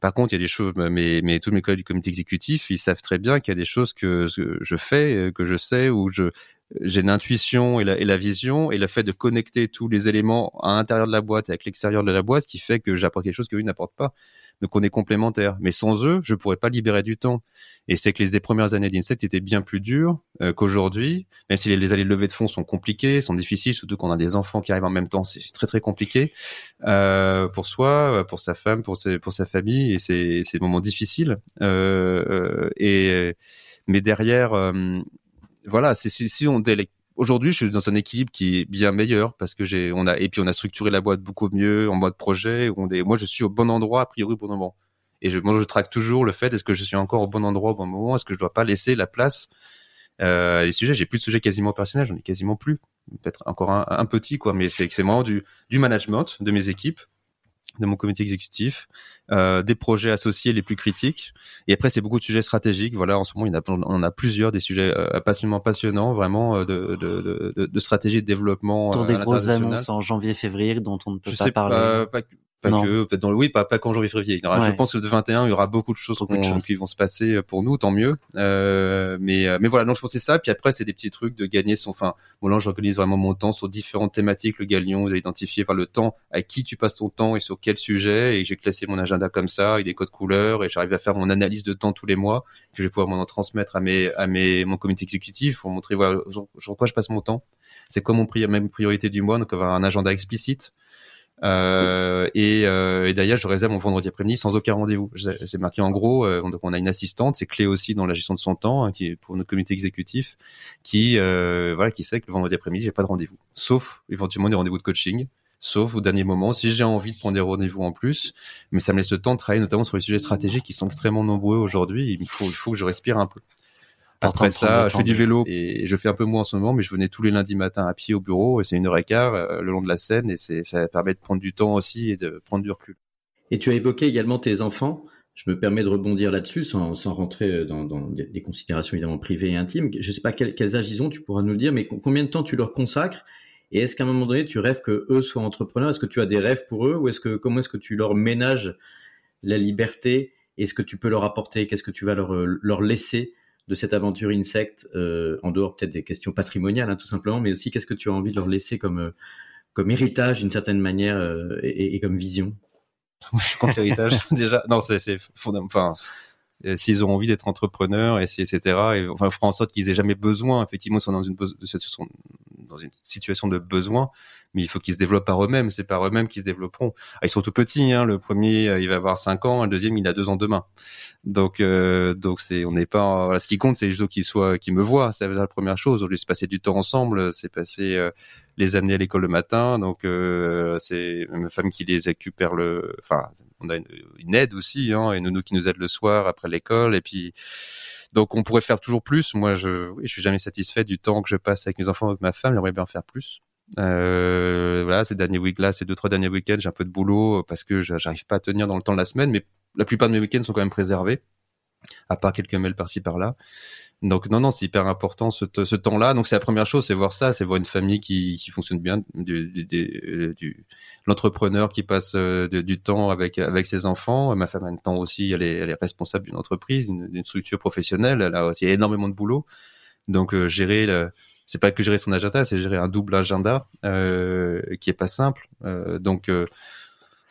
Par contre, il y a des choses, mais mais tous mes collègues du comité exécutif, ils savent très bien qu'il y a des choses que, je fais, euh, que je sais, ou je j'ai l'intuition et la, et la vision et le fait de connecter tous les éléments à l'intérieur de la boîte et avec l'extérieur de la boîte qui fait que j'apporte quelque chose que lui n'apporte pas. Donc on est complémentaires. Mais sans eux, je pourrais pas libérer du temps. Et c'est que les premières années d'Insect étaient bien plus dures euh, qu'aujourd'hui, même si les, les, années de levée de fonds sont compliquées, sont difficiles, surtout quand on a des enfants qui arrivent en même temps, c'est très très compliqué euh, pour soi, pour sa femme, pour, ses, pour sa famille, et c'est des moments difficiles. Euh, euh, et mais derrière, euh, voilà, c'est si, on délègue Aujourd'hui, je suis dans un équilibre qui est bien meilleur parce que j'ai, on a, et puis on a structuré la boîte beaucoup mieux en mode projet. Où on est, moi, je suis au bon endroit a priori au bon moment. Et je, moi, je traque toujours le fait est-ce que je suis encore au bon endroit au bon moment? Est-ce que je dois pas laisser la place euh, Les sujets, j'ai plus de sujets quasiment personnels, j'en ai quasiment plus. Peut-être encore un, un, petit quoi, mais c'est c'est vraiment du du management de mes équipes de mon comité exécutif, euh, des projets associés les plus critiques. Et après, c'est beaucoup de sujets stratégiques. Voilà, en ce moment, il y en a, on a plusieurs des sujets euh, passionnants, passionnants, vraiment euh, de, de, de, de, stratégie de développement. Dans des grosses annonces en janvier-février dont on ne peut pas parler. Pas, pas que peut-être dans le oui pas pas qu'en janvier février je pense que le 21 il y aura beaucoup de choses, qui vont se passer pour nous tant mieux. Euh, mais euh, mais voilà non je pensais ça. Puis après c'est des petits trucs de gagner son enfin bon là j'organise vraiment mon temps sur différentes thématiques le galion vous avez identifié par le temps à qui tu passes ton temps et sur quel sujet. Et j'ai classé mon agenda comme ça avec des codes couleurs et j'arrive à faire mon analyse de temps tous les mois que je vais pouvoir m'en transmettre à mes à mes mon comité exécutif pour montrer voilà sur, quoi je passe mon temps. C'est quoi mon pri même priorité du mois donc avoir un agenda explicite euh, et, euh, et d'ailleurs, je réserve mon vendredi après-midi sans aucun rendez-vous. C'est marqué en gros. Euh, donc, on a une assistante, c'est clé aussi dans la gestion de son temps, hein, qui est pour notre comité exécutif, qui euh, voilà, qui sait que le vendredi après-midi, j'ai pas de rendez-vous, sauf éventuellement des rendez-vous de coaching, sauf au dernier moment si j'ai envie de prendre des rendez-vous en plus. Mais ça me laisse le temps de travailler, notamment sur les sujets stratégiques qui sont extrêmement nombreux aujourd'hui. Il faut, il faut que je respire un peu. Après ça, je fais du vélo et je fais un peu moins en ce moment, mais je venais tous les lundis matins à pied au bureau et c'est une heure et quart euh, le long de la Seine et c'est ça permet de prendre du temps aussi et de prendre du recul. Et tu as évoqué également tes enfants. Je me permets de rebondir là-dessus sans, sans rentrer dans, dans, des considérations évidemment privées et intimes. Je ne sais pas quel, quels âges ils ont, tu pourras nous le dire, mais combien de temps tu leur consacres et est-ce qu'à un moment donné tu rêves que eux soient entrepreneurs? Est-ce que tu as des rêves pour eux ou est-ce que comment est-ce que tu leur ménages la liberté Est-ce que tu peux leur apporter? Qu'est-ce que tu vas leur, leur laisser de cette aventure insecte, euh, en dehors peut-être des questions patrimoniales, hein, tout simplement, mais aussi qu'est-ce que tu as envie de leur laisser comme, euh, comme héritage d'une certaine manière euh, et, et, comme vision? Je compte héritage déjà. Non, c'est fondamental. S'ils ont envie d'être entrepreneurs, et etc. Et enfin, faire en sorte qu'ils aient jamais besoin. Effectivement, ils sont dans une, dans une situation de besoin, mais il faut qu'ils se développent par eux-mêmes. C'est par eux-mêmes qu'ils se développeront. Ah, ils sont tout petits. Hein. Le premier, euh, il va avoir 5 ans. Le deuxième, il a 2 ans demain. Donc, euh, donc c'est, on n'est pas. Ce qui compte, c'est juste qu'ils soient, qu'ils me voient. C'est la première chose. Au lieu de se passer du temps ensemble, c'est passer euh, les amener à l'école le matin. Donc, euh, c'est ma femme qui les récupère le. Enfin, on a une, aide aussi, hein, et nous qui nous aide le soir après l'école. Et puis, donc, on pourrait faire toujours plus. Moi, je, je suis jamais satisfait du temps que je passe avec mes enfants, avec ma femme. J'aimerais bien faire plus. Euh, voilà, ces derniers week là, ces deux trois derniers week-ends, j'ai un peu de boulot parce que j'arrive pas à tenir dans le temps de la semaine, mais la plupart de mes week-ends sont quand même préservés, à part quelques mails par-ci par-là. Donc non, non, c'est hyper important ce, temps-là. Donc c'est la première chose, c'est voir ça, c'est voir une famille qui, qui fonctionne bien, du, du l'entrepreneur qui passe euh, du temps avec avec ses enfants. Ma femme a un temps aussi, elle est, responsable d'une entreprise, d'une structure professionnelle. Elle a aussi énormément de boulot. Donc euh, gérer c'est pas que gérer son agenda, c'est gérer un double agenda euh, qui est pas simple. Euh, donc euh,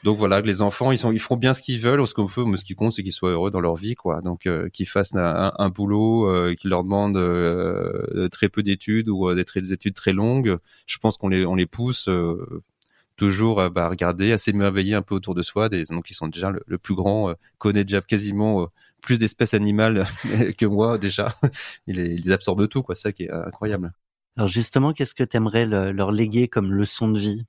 donc voilà, les enfants, ils sont, ils feront bien ce qu'ils veulent, ce qu'on veut, mais ce qui compte, c'est qu'ils soient heureux dans leur vie, quoi. Donc euh, qu'ils fassent un, un boulot euh, qui leur demande euh, très peu d'études ou des, des, études très longues. Je pense qu'on les, on les pousse toujours à bah, regarder, à s'émerveiller un peu autour de soi. Des, donc ils sont déjà le, le plus grand, connaît déjà quasiment plus d'espèces animales que moi déjà. Ils, ils absorbent tout, quoi. Ça qui est incroyable. Alors justement, qu'est-ce que tu aimerais leur léguer comme leçon de vie?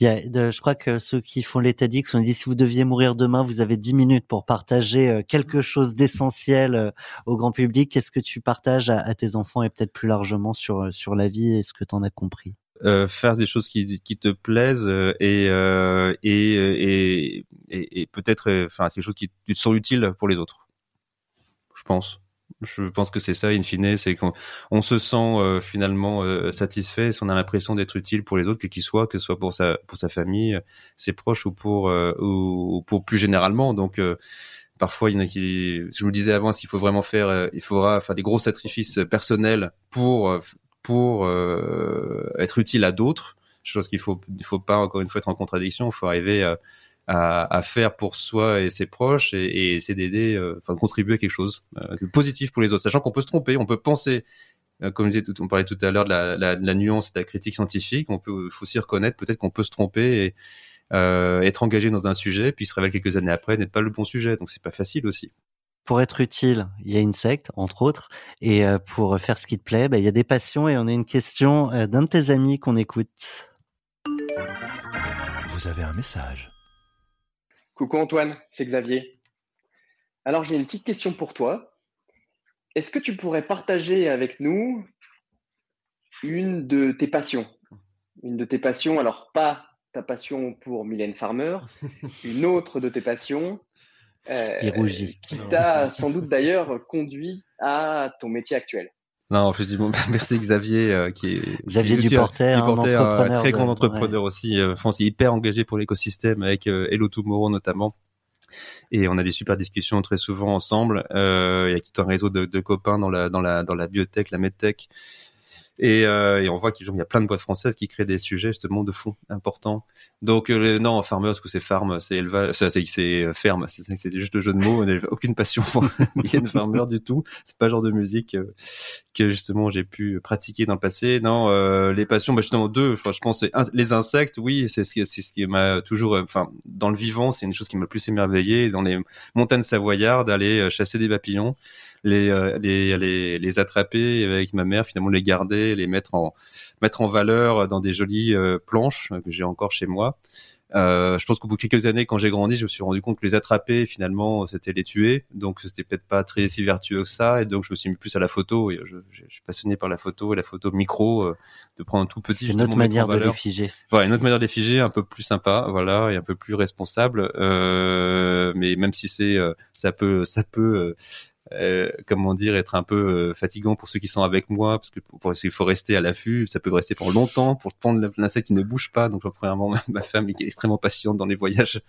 Je crois que ceux qui font l'état d'X ont dit si vous deviez mourir demain, vous avez dix minutes pour partager euh, quelque chose d'essentiel euh, au grand public. Qu'est-ce que tu partages à, tes enfants et peut-être plus largement sur euh, sur la vie et ce que tu en as compris? Faire des choses qui, te plaisent et, et, et peut-être enfin quelque chose qui te sont utiles pour les autres je pense je pense que c'est ça, in fine, c'est qu'on on se sent euh, finalement euh, satisfait, si on a l'impression d'être utile pour les autres, quel qu'il soit, que ce soit pour sa pour sa famille, ses proches ou pour euh, ou, pour plus généralement. Donc parfois il y en a qui, je me disais avant, est-ce qu'il faut vraiment faire, il faudra faire des gros sacrifices personnels pour pour être utile à d'autres? Chose qu'il faut il faut pas encore une fois être en contradiction, il faut arriver à à, à, faire pour soi et ses proches et, et essayer d'aider, euh, enfin de contribuer à quelque chose euh, de positif pour les autres, sachant qu'on peut se tromper, on peut penser, euh, comme disait, on parlait tout à l'heure de la, la, la, nuance de la critique scientifique, on peut, faut aussi reconnaître peut-être qu'on peut se tromper et euh, être engagé dans un sujet, puis se révéler quelques années après n'être pas le bon sujet, donc c'est pas facile aussi. Pour être utile, il y a une secte, entre autres, et pour faire ce qui te plaît, bah, il y a des passions, et on a une question d'un de tes amis qu'on écoute. Vous avez un message. Coucou Antoine, c'est Xavier. Alors j'ai une petite question pour toi. Est-ce que tu pourrais partager avec nous une de tes passions? Une de tes passions, alors pas ta passion pour Mylène Farmer, une autre de tes passions euh, qui t'a sans doute d'ailleurs conduit à ton métier actuel. Non, effectivement, merci Xavier, euh, qui est Xavier Duporter, un, un, très grand entrepreneur aussi, euh, France, hyper engagé pour l'écosystème avec euh, Hello Tomorrow notamment. Et on a des super discussions très souvent ensemble. Euh, il y a tout un réseau de, de, copains dans la dans la dans la biotech, la medtech, et, euh, et on voit qu'il y a plein de boîtes françaises qui créent des sujets justement de fond importants. Donc euh, non, farmers, que c'est farm, c'est élevage, c'est euh, ferme, c'est juste le jeu de mots. On aucune passion pour Mylène Farmer du tout. C'est pas le genre de musique euh, que justement j'ai pu pratiquer dans le passé. Non, euh, les passions, bah, justement deux. Je pense les insectes. Oui, c'est ce qui ce qui m'a toujours, enfin dans le vivant, c'est une chose qui m'a plus émerveillé. Dans les montagnes savoyardes, d'aller chasser des papillons les, euh, les, les, les, attraper avec ma mère, finalement les garder, les mettre en, mettre en valeur dans des jolies euh, planches que j'ai encore chez moi. Euh, je pense qu'au bout de quelques années, quand j'ai grandi, je me suis rendu compte que les attraper, finalement, c'était les tuer. Donc, c'était peut-être pas très si vertueux que ça. Et donc, je me suis mis plus à la photo. Et je, je, je suis passionné par la photo et la photo micro, euh, de prendre un tout petit. Une autre manière de les figer. Voilà, une autre manière de les figer, un peu plus sympa, voilà, et un peu plus responsable. Euh, mais même si c'est, ça peut, ça peut euh, comment dire, être un peu euh, fatigant pour ceux qui sont avec moi, parce que pour, il faut rester à l'affût, ça peut rester pendant longtemps pour prendre l'insecte qui ne bouge pas. Donc, premièrement, ma femme qui est extrêmement patiente dans les voyages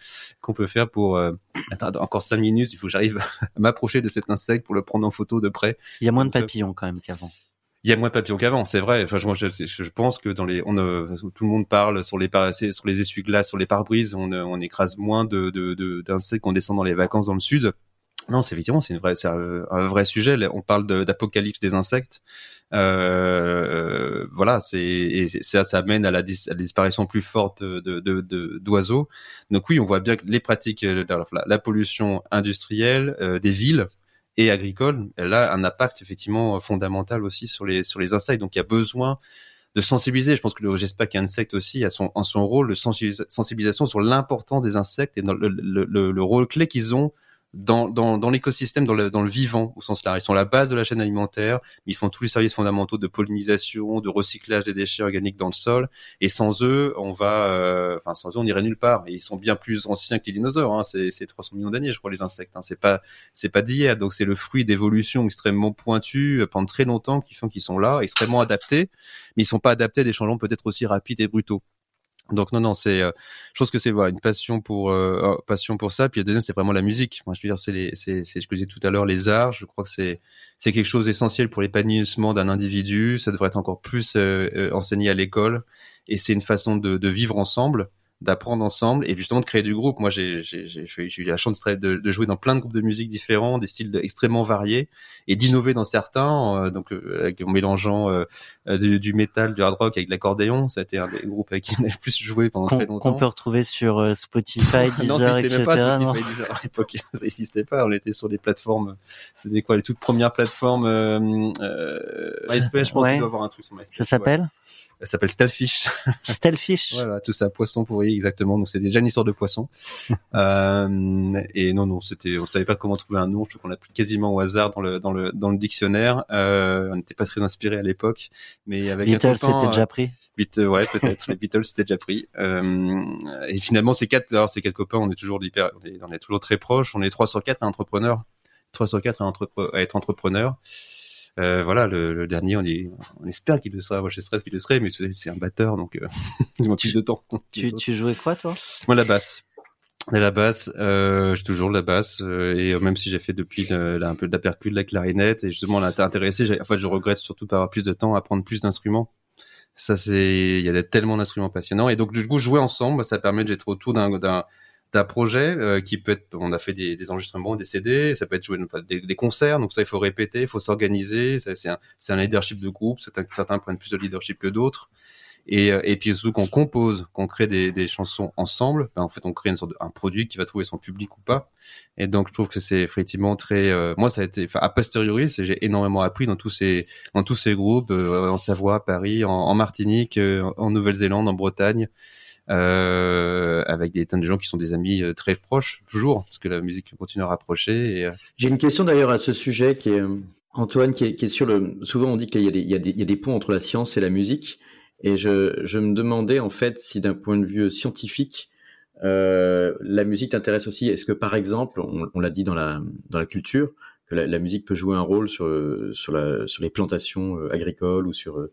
qu'on peut faire pour euh, attends, encore cinq minutes, il faut que j'arrive à m'approcher de cet insecte pour le prendre en photo de près. Il y a moins de papillons quand même qu'avant. Il y a moins de papillons qu'avant, c'est vrai. Enfin, je, je, pense que dans les, on, tout le monde parle sur les sur les essuie-glaces, sur les pare-brises, on, on écrase moins de d'insectes de, qu'on descend dans les vacances dans le sud. Non, c'est effectivement c'est c'est un, vrai sujet. On parle d'apocalypse des insectes. Euh, voilà, c'est ça, ça amène à la, disparition plus forte de, d'oiseaux. Donc oui, on voit bien que les pratiques, euh, la, pollution industrielle euh, des villes et agricoles, elle a un impact effectivement fondamental aussi sur les sur les insectes. Donc il y a besoin de sensibiliser. Je pense que le GESPAC Insect aussi a son, en son rôle de sensibilisation sur l'importance des insectes et le, le rôle clé qu'ils ont dans, dans, dans l'écosystème, dans le, dans le vivant au sens large. Ils sont la base de la chaîne alimentaire, ils font tous les services fondamentaux de pollinisation, de recyclage des déchets organiques dans le sol. Et sans eux, on va, euh, enfin sans eux, on irait nulle part. Et ils sont bien plus anciens que les dinosaures. Hein. C'est, c'est 300 millions d'années, je crois, les insectes. Hein. C'est pas, c'est pas d'hier. Donc c'est le fruit d'évolution extrêmement pointues pendant très longtemps qui font qu'ils sont là, extrêmement adaptés, mais ils sont pas adaptés à des changements peut-être aussi rapides et brutaux. Donc non non c'est euh, je pense que c'est voilà une passion pour euh, passion pour ça. Puis le deuxième c'est vraiment la musique. Moi je veux dire c'est les c'est c'est je disais tout à l'heure les arts, je crois que c'est c'est quelque chose d'essentiel pour l'épanouissement d'un individu, ça devrait être encore plus euh, enseigné à l'école. Et c'est une façon de, de vivre ensemble d'apprendre ensemble et justement de créer du groupe. Moi, j'ai eu la chance de, de, jouer dans plein de groupes de musique différents, des styles extrêmement variés et d'innover dans certains, euh, donc euh, avec, en mélangeant euh, du, du, métal, du hard rock avec l'accordéon. Ça a été un des groupes avec qui on a le plus joué pendant très longtemps. Qu'on peut retrouver sur Spotify, Deezer, non, ça etc. même pas Spotify, Deezer à l'époque. Ça n'existait pas. On était sur des plateformes. C'était quoi les toutes premières plateformes euh, MySpace, je pense qu'il doit avoir un truc sur MySpace. Ça s'appelle? Elle s'appelle Stelfish. Stelfish. voilà, tout ça, poisson pourri, exactement. Donc c'est déjà une histoire de poisson. euh, et non, non, c'était, on savait pas comment trouver un nom. Je trouve qu'on l'a pris quasiment au hasard dans le dans le dans le dictionnaire. Euh, on n'était pas très inspiré à l'époque, mais avec Beatles, c'était euh, déjà pris. Beat, ouais, peut-être. les Beatles, c'était déjà pris. Euh, et finalement, ces quatre, alors ces quatre copains, on est toujours hyper, on est, on est toujours très proches. On est trois sur quatre à entrepreneurs. Trois sur quatre à, entrepre à être entrepreneur. Euh, voilà, le, le, dernier, on, est, on espère qu'il le sera. Moi, je serais qu'il le serait, mais c'est un batteur, donc euh, il manque plus de temps. Tu, tu jouais quoi, toi? Moi, la basse. la basse, euh, j'ai toujours la basse, euh, et même si j'ai fait depuis euh, un peu de la percute, de la clarinette, et justement, là, t'es intéressé. En fait, je regrette surtout pas avoir plus de temps à apprendre plus d'instruments. Ça, c'est, il y a tellement d'instruments passionnants, et donc du coup, jouer ensemble, ça permet d'être autour d'un d'un projet euh, qui peut être, on a fait des, des, enregistrements, des CD, ça peut être joué des, des, concerts, donc ça il faut répéter, il faut s'organiser, c'est un, un leadership de groupe, certains, certains prennent plus de leadership que d'autres, et, euh, et puis surtout qu'on compose, qu'on crée des, des chansons ensemble, ben, en fait on crée une sorte de, un produit qui va trouver son public ou pas, et donc je trouve que c'est effectivement très, euh, moi ça a été, enfin à posteriori, j'ai énormément appris dans tous ces, dans tous ces groupes, euh, en Savoie, à Paris, en, en Martinique, en Nouvelle-Zélande, en Bretagne, euh, avec des tonnes de gens qui sont des amis euh, très proches toujours, parce que la musique continue à rapprocher. Euh, J'ai une question d'ailleurs à ce sujet qui est Antoine, qui est, sur le. Souvent on dit qu'il y, a des ponts entre la science et la musique, et je, me demandais en fait si d'un point de vue scientifique, euh, la musique t'intéresse aussi. Est-ce que par exemple, on, l'a dit dans la culture, que la, musique peut jouer un rôle sur les plantations agricoles ou sur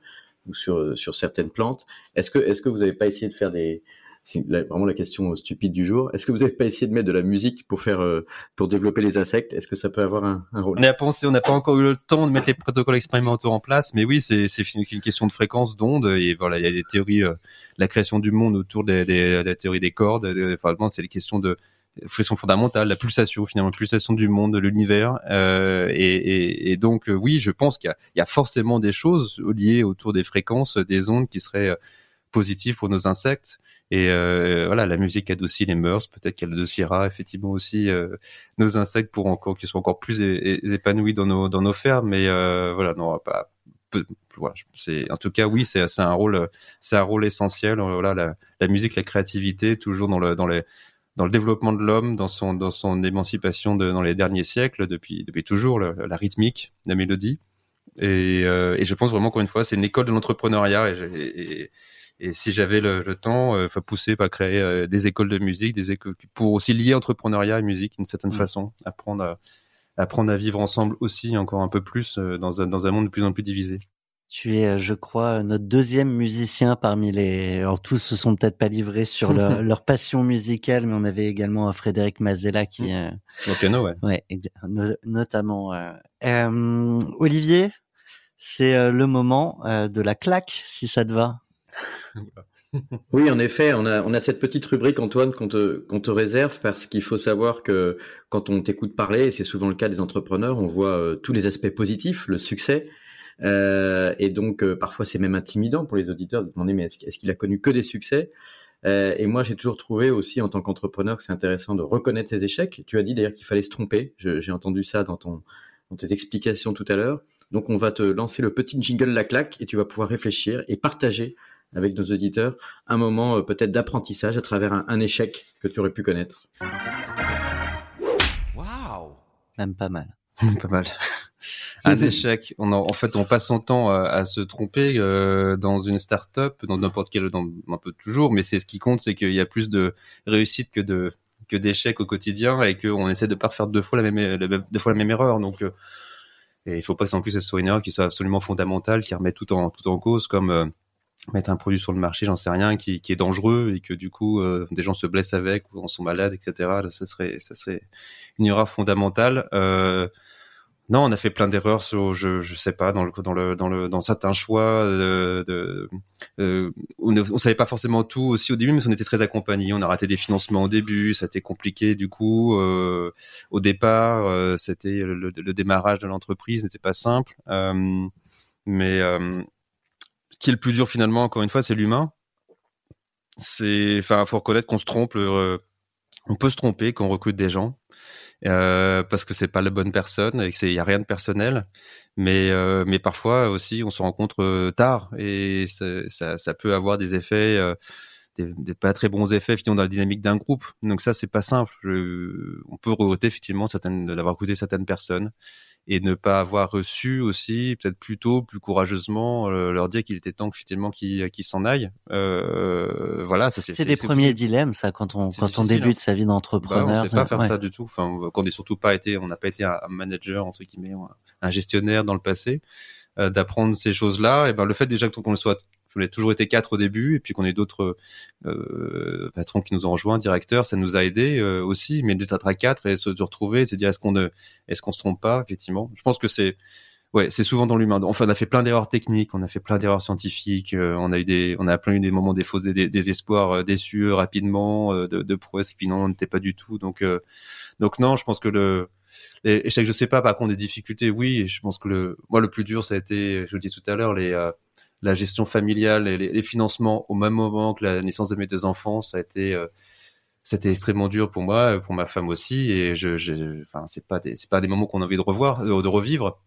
ou sur, sur certaines plantes. Est-ce que, est-ce que vous n'avez pas essayé de faire des, c'est vraiment la question stupide du jour. Est-ce que vous n'avez pas essayé de mettre de la musique pour faire, euh, pour développer les insectes? Est-ce que ça peut avoir un, rôle? On a pensé, on n'a pas encore eu le temps de mettre les protocoles expérimentaux en place, mais oui, c'est une question de fréquence, d'onde, et voilà, il y a des théories, euh, la création du monde autour des, des, théorie des cordes. Enfin, c'est les questions de frisson fondamentale, la pulsation finalement, la pulsation du monde, de l'univers. Euh, et, et, et, donc euh, oui, je pense qu'il y, y, a forcément des choses liées autour des fréquences, des ondes qui seraient euh, positives pour nos insectes. Et euh, voilà, la musique adoucit les mœurs. Peut-être qu'elle adoucira effectivement aussi euh, nos insectes pour encore qu'ils soient encore plus épanouis dans nos dans nos fermes. Mais euh, voilà, non, pas. voilà, c'est en tout cas oui, c'est c'est un rôle c'est un rôle essentiel. Voilà, la, la musique, la créativité, toujours dans le dans les dans le développement de l'homme, dans son dans son émancipation de, dans les derniers siècles, depuis depuis toujours, le, la rythmique, la mélodie. Et, euh, et, je pense vraiment encore une fois, c'est une école de l'entrepreneuriat. Et, et, et, si j'avais le, le, temps, euh, pousser, pas créer euh, des écoles de musique, des écoles pour aussi lier entrepreneuriat et musique d'une certaine mmh. façon, apprendre à apprendre à vivre ensemble aussi encore un peu plus euh, dans un dans un monde de plus en plus divisé. Tu es, notre crois, notre deuxième musicien parmi les. Alors tous se sont peut-être pas livrés sur leur, leur, passion musicale, mais on avait également Frédéric Mazella qui. Euh... Au piano, ouais. Ouais, no notamment. Euh... Euh, Olivier, c'est euh, le moment euh, de la claque, si ça te va. oui, en effet, on a, on a cette petite rubrique, Antoine, qu'on te, qu'on te réserve parce qu'il faut savoir que quand on t'écoute parler, et c'est souvent le cas des entrepreneurs, on voit euh, tous les aspects positifs, le succès, euh, et donc euh, parfois c'est même intimidant pour les auditeurs de demander mais est-ce, est qu'il a connu que des succès? Euh, Et moi j'ai toujours trouvé aussi en tant qu'entrepreneur que c'est intéressant de reconnaître ses échecs. Tu as dit d'ailleurs qu'il fallait se tromper. Je, j'ai entendu ça dans ton dans tes explications tout à l'heure. Donc on va te lancer le petit jingle la claque et tu vas pouvoir réfléchir et partager avec nos auditeurs un moment euh, peut-être d'apprentissage à travers un, un échec que tu aurais pu connaître. Waouh Même pas mal. pas mal un échec. On en, fait, on passe son temps à, à se tromper euh, dans une start-up, dans n'importe quel, dans un peu toujours, mais c'est ce qui compte, c'est qu'il y a plus de réussite que de que d'échecs au quotidien et qu'on essaie de pas faire deux fois la même, deux fois la même erreur. Donc, euh, et il faut pas que plus ce soit une erreur qui soit absolument fondamentale, qui remet tout en tout en cause, comme euh, mettre un produit sur le marché, j'en sais rien, qui, est dangereux et que du coup euh, des gens se blessent avec ou en sont malades, etc. ça serait, ça serait une erreur fondamentale. Euh, non, on a fait plein d'erreurs je, je sais pas, dans dans dans dans certains choix. De euh, on, ne, on savait pas forcément tout aussi au début, mais on était très accompagné. On a raté des financements au début, ça a été compliqué du coup. Euh, au départ, euh, c'était le, le, démarrage de l'entreprise n'était pas simple, euh, mais euh, ce qui est le plus dur finalement, encore une fois, c'est l'humain. C'est, enfin, faut reconnaître qu'on se trompe. on peut se tromper quand on recrute des gens euh, parce que c'est pas la bonne personne et qu'il y a rien de personnel. Mais euh, mais parfois aussi on se rencontre euh, tard et ça, ça peut avoir des effets. Euh, des, des, pas très bons effets finalement dans la dynamique d'un groupe. Donc ça c'est pas simple. On peut regretter effectivement certaines d'avoir écouté certaines personnes et ne pas avoir reçu aussi, peut-être plus tôt, plus courageusement, euh, leur dire qu'il était temps effectivement qu'ils s'en aillent. Euh, voilà, ça c'est. C'est des premiers dilemmes, ça, quand on quand on débute hein. sa vie d'entrepreneur. Bah, on sait pas faire ça du tout. Enfin, qu'on n'ait surtout pas été, on n'a pas été un, manager entre guillemets, un gestionnaire dans le passé. Euh, d'apprendre ces choses-là, et ben le fait déjà qu'on le soit on a toujours été quatre au début, et puis qu'on ait d'autres euh, patrons qui nous ont rejoints, directeurs, ça nous a aidé euh, aussi. Mais d'être à quatre et se retrouver, se dire est-ce qu'on ne, se trompe pas effectivement? Je pense que c'est ouais, c'est souvent dans l'humain. Enfin, on a fait plein d'erreurs techniques, on a fait plein d'erreurs scientifiques, euh, on a eu des, on a plein eu des moments des fausses, des, espoirs euh, déçus rapidement, de, de prouesses qui non, on n'était pas du tout. Donc, donc non, je pense que le et, je sais pas, par contre, des difficultés, oui. Je pense que le, moi, le plus dur, ça a été, je le dis tout à l'heure, les, la gestion familiale et les, financements au même moment que la naissance de mes deux enfants, ça a été euh, c'était extrêmement dur pour moi, pour ma femme aussi, et je, je enfin, c'est pas des, c'est pas des moments qu'on a envie de revoir, euh, de revivre,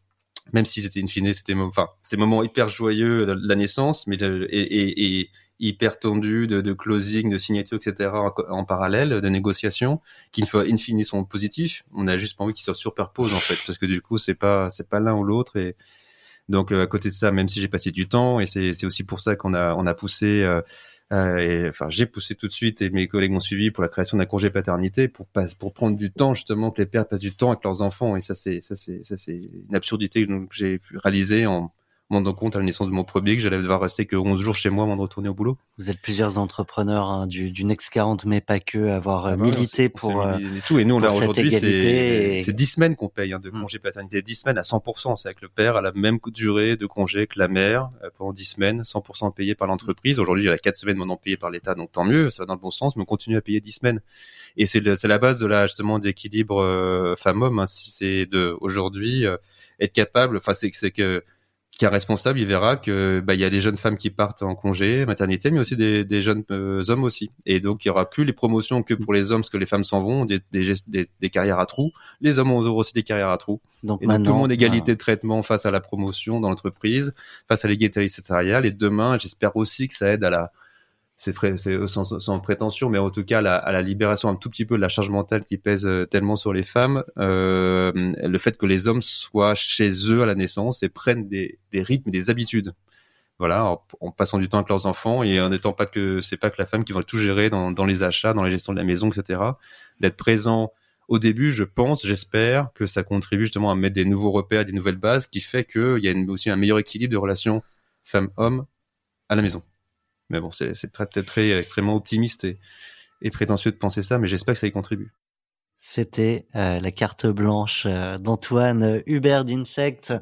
même si c'était une fine, c'était, enfin, ces moments hyper joyeux de la naissance, mais et, et, hyper tendus de, de, closing, de signature, etc. En, parallèle, de négociations, qui in fine sont positifs. On a juste pas envie qu'ils se superposent en fait, parce que du coup, c'est pas, c'est pas l'un ou l'autre, et donc euh, à côté de ça, même si j'ai passé du temps, et c'est aussi pour ça qu'on a on a poussé. Euh, euh, et, enfin, j'ai poussé tout de suite et mes collègues m'ont suivi pour la création d'un congé paternité pour pas, pour prendre du temps justement que les pères passent du temps avec leurs enfants et ça c'est ça c'est ça c'est une absurdité que j'ai pu réaliser en me rendant compte à la naissance de mon premier que j'allais devoir rester que 11 jours chez moi avant de retourner au boulot. Vous êtes plusieurs entrepreneurs hein, du, du Next 40, mais pas que, avoir ah bah milité pour, euh, et tout. Et nous, là, aujourd'hui, c'est c'est 10 semaines qu'on paye hein, de mmh. congé paternité, 10 semaines à 100%. C'est avec le père à la même durée de congé que la mère euh, pendant 10 semaines, 100% payé par l'entreprise. Aujourd'hui, il y a 4 semaines maintenant payées par l'État, donc tant mieux, ça va dans le bon sens, mais on continue à payer 10 semaines. Et c'est la base de la, justement, d'équilibre euh, femme-homme. Hein, si c'est de, aujourd'hui, euh, être capable, enfin, c'est que, est responsable, il verra que bah, il y a des jeunes femmes qui partent en congé maternité, mais aussi des, des jeunes euh, hommes aussi. Et donc il y aura plus les promotions que pour les hommes, parce que les femmes s'en vont, des, des, des, carrières à trous. Les hommes auront aussi des carrières à trous. Donc, et donc tout le monde égalité de traitement face à la promotion dans l'entreprise, face à l'égalité salariale. Et demain, j'espère aussi que ça aide à la c'est sans, sans, prétention, mais en tout cas à la libération un tout petit peu de la charge mentale qui pèse euh, tellement sur les femmes, euh, le fait que les hommes soient chez eux à la naissance et prennent des, des rythmes, des habitudes. Voilà, en, passant du temps avec leurs enfants et en étant pas que c'est pas que la femme qui va tout gérer dans, dans les achats, dans la gestion de la maison, etc. D'être présent au début, je pense, j'espère que ça contribue justement à mettre des nouveaux repères, des nouvelles bases, qui fait qu'il y a aussi un meilleur équilibre de relations femme-homme à la maison. Mais bon, c'est peut-être très extrêmement optimiste et, et, prétentieux de penser ça, mais j'espère que ça y contribue. C'était euh, la carte blanche euh, d'Antoine Hubert d'Insect.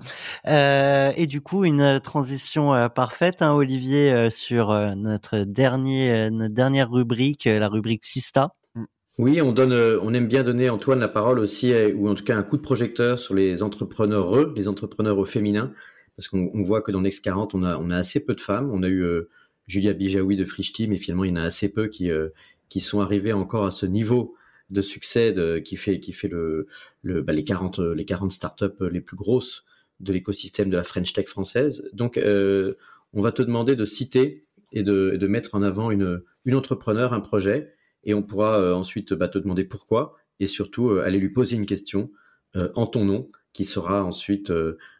Euh, et du coup, une transition euh, parfaite, hein, Olivier, sur notre, dernier, notre dernière rubrique, la rubrique Sista. Mm. Oui, on donne, on aime bien donner Antoine la parole aussi, ou en tout cas un coup de projecteur sur les entrepreneurs, les entrepreneurs au féminin, parce qu'on voit que dans Next 40, on a, on a assez peu de femmes. On a eu Julia Bijawi de Frischti, mais finalement, il y en a assez peu qui, euh, qui sont arrivés encore à ce niveau de succès de, qui fait, qui fait le, le, bah, les, 40, les 40 startups les plus grosses de l'écosystème de la French Tech française. Donc, euh, on va te demander de citer et de, de, mettre en avant une, une entrepreneur, un projet, et on pourra euh, ensuite bah, te demander pourquoi, et surtout aller lui poser une question en ton nom, qui sera ensuite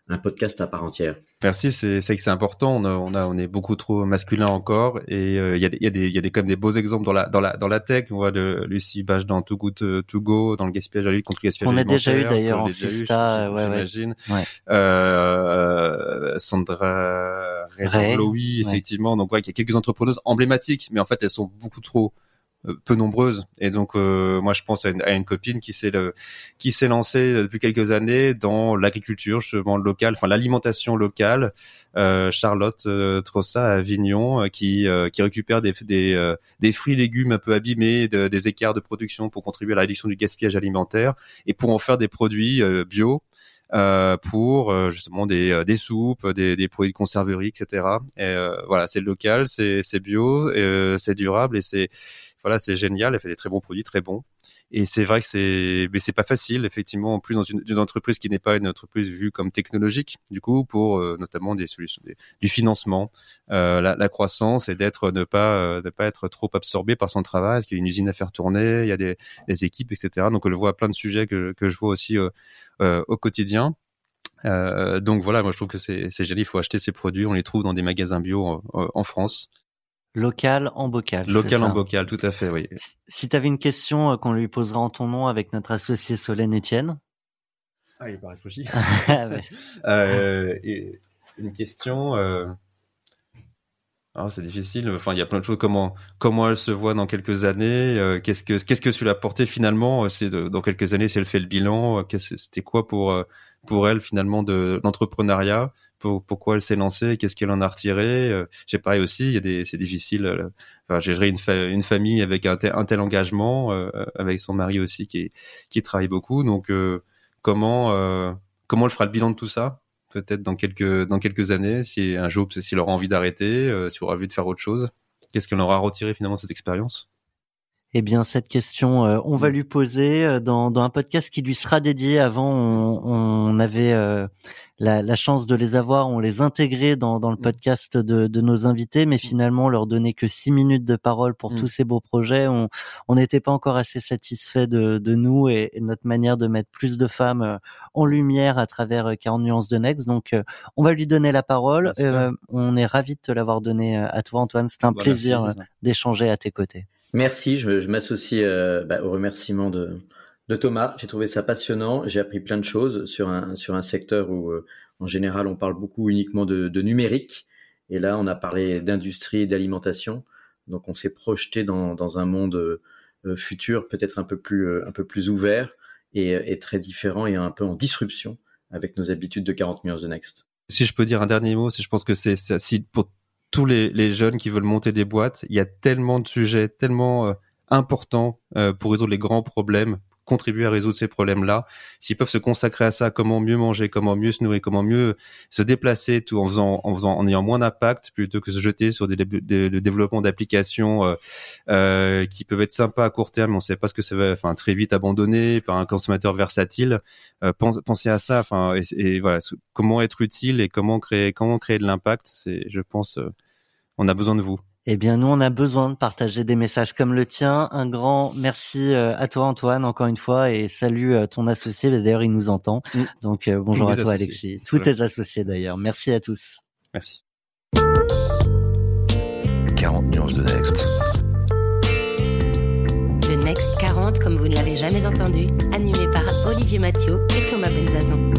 un podcast à part entière. Merci, c'est que c'est important. On, a, on, a, on est beaucoup trop masculin encore, et euh, il y, a, y, a des, y a des quand même des beaux exemples dans la dans la dans la tech. On voit de Lucie Bach dans Too Good To Go, dans le gaspillage à lui contre le gaspillage On a déjà eu d'ailleurs en Sista, ouais, j'imagine. Ouais. Euh, Sandra Ray, effectivement. Donc ouais, il y a quelques entrepreneuses emblématiques, mais en fait elles sont beaucoup trop euh, peu nombreuses et donc euh, moi je pense à une, copine qui s'est qui s'est lancée depuis quelques années dans l'agriculture justement locale enfin l'alimentation locale euh, Charlotte euh, Trossa à Avignon qui qui récupère des des des fruits légumes un peu abîmés des écarts de production pour contribuer à la réduction du gaspillage alimentaire et pour en faire des produits bio euh, pour justement des, des soupes, des, des produits de conserverie, etc. Et voilà, c'est local, c'est bio, c'est durable et c'est voilà, c'est génial. Elle fait des très bons produits, très bons. Et c'est vrai que c'est, mais c'est pas facile, effectivement, en plus dans une, entreprise qui n'est pas une entreprise vue comme technologique, du coup, pour euh, notamment des solutions, du financement, euh, la, croissance et d'être, ne pas, euh, ne pas être trop absorbé par son travail, parce qu'il y a une usine à faire tourner, il y a des, équipes, etc. Donc, on le voit à plein de sujets que, que je vois aussi au quotidien. donc voilà, moi je trouve que c'est, c'est génial. Il faut acheter ces produits. On les trouve dans des magasins bio en France. Local en bocal. Local en bocal, tout à fait, oui. Si tu avais une question euh, qu'on lui posera en ton nom avec notre associé Solène Etienne. Ah, il est pas réfléchi. Ah, euh, une question. Euh... Ah, c'est difficile. Enfin, il y a plein de choses. Comment comment elle se voit dans quelques années euh, Qu'est-ce que qu'est-ce que tu l'as porté finalement C'est dans quelques années, si elle fait le bilan, c'était quoi pour pour elle finalement de l'entrepreneuriat? Pourquoi elle s'est lancée, qu'est-ce qu'elle en a retiré. Euh, j'ai pareil aussi, c'est difficile. Euh, j'ai géré une, famille avec un tel, engagement, euh, avec son mari aussi qui, travaille beaucoup. Donc, comment, comment elle fera le bilan de tout ça Peut-être dans quelques, dans quelques années, si un jour, s'il aura envie d'arrêter, s'il aura envie de faire autre chose, qu'est-ce qu'elle aura retiré finalement cette expérience? Eh bien, cette question, on va mm. lui poser dans, dans, un podcast qui lui sera dédié. Avant, on, on avait la, la, chance de les avoir, on les intégrait dans, dans le mm. podcast de, de, nos invités, mais mm. finalement on leur donnait que six minutes de parole pour mm. tous ces beaux projets. On n'était pas encore assez satisfait de, de nous et, notre manière de mettre plus de femmes euh, en lumière à travers 40 euh, nuances de Next. Donc euh, on va lui donner la parole. on est ravi de te l'avoir donné à toi Antoine. C'est un plaisir d'échanger à tes côtés. Merci, je, m'associe bah, au remerciement de, Thomas. J'ai trouvé ça passionnant. J'ai appris plein de choses sur un, sur un secteur où, euh, en général, on parle beaucoup uniquement de, numérique. Et là, on a parlé d'industrie et d'alimentation. Donc, on s'est projeté dans, dans un monde euh, futur, peut-être un peu plus, euh, un peu plus ouvert et, et, très différent et un peu en disruption avec nos habitudes de 40 millions de Next. Si je peux dire un dernier mot, si je pense que c'est si pour tous les, jeunes qui veulent monter des boîtes, il y a tellement de sujets, tellement importants pour résoudre les grands problèmes contribuer à résoudre ces problèmes-là, s'ils peuvent se consacrer à ça, comment mieux manger, comment mieux se nourrir, comment mieux se déplacer, tout en faisant, en faisant, en ayant moins d'impact, plutôt que se jeter sur des, des le développement d'applications euh, euh, qui peuvent être sympas à court terme, on ne sait pas ce que ça va, enfin très vite abandonner par un consommateur versatile. Euh, pensez à ça, enfin et, voilà, comment être utile et comment créer, comment créer de l'impact. C'est, je pense, euh, on a besoin de vous. Eh bien, nous, on a besoin de partager des messages comme le tien. Un grand merci euh, à toi, Antoine, encore une fois, et salut euh, ton associé. D'ailleurs, il nous entend. Mm. Donc, euh, bonjour à toi, Alexis. Tous tes associés, d'ailleurs. Merci à tous. Merci. 40 nuances de Next. Le Next 40, comme vous ne l'avez jamais entendu, animé par Olivier Mathieu et Thomas Benzazan.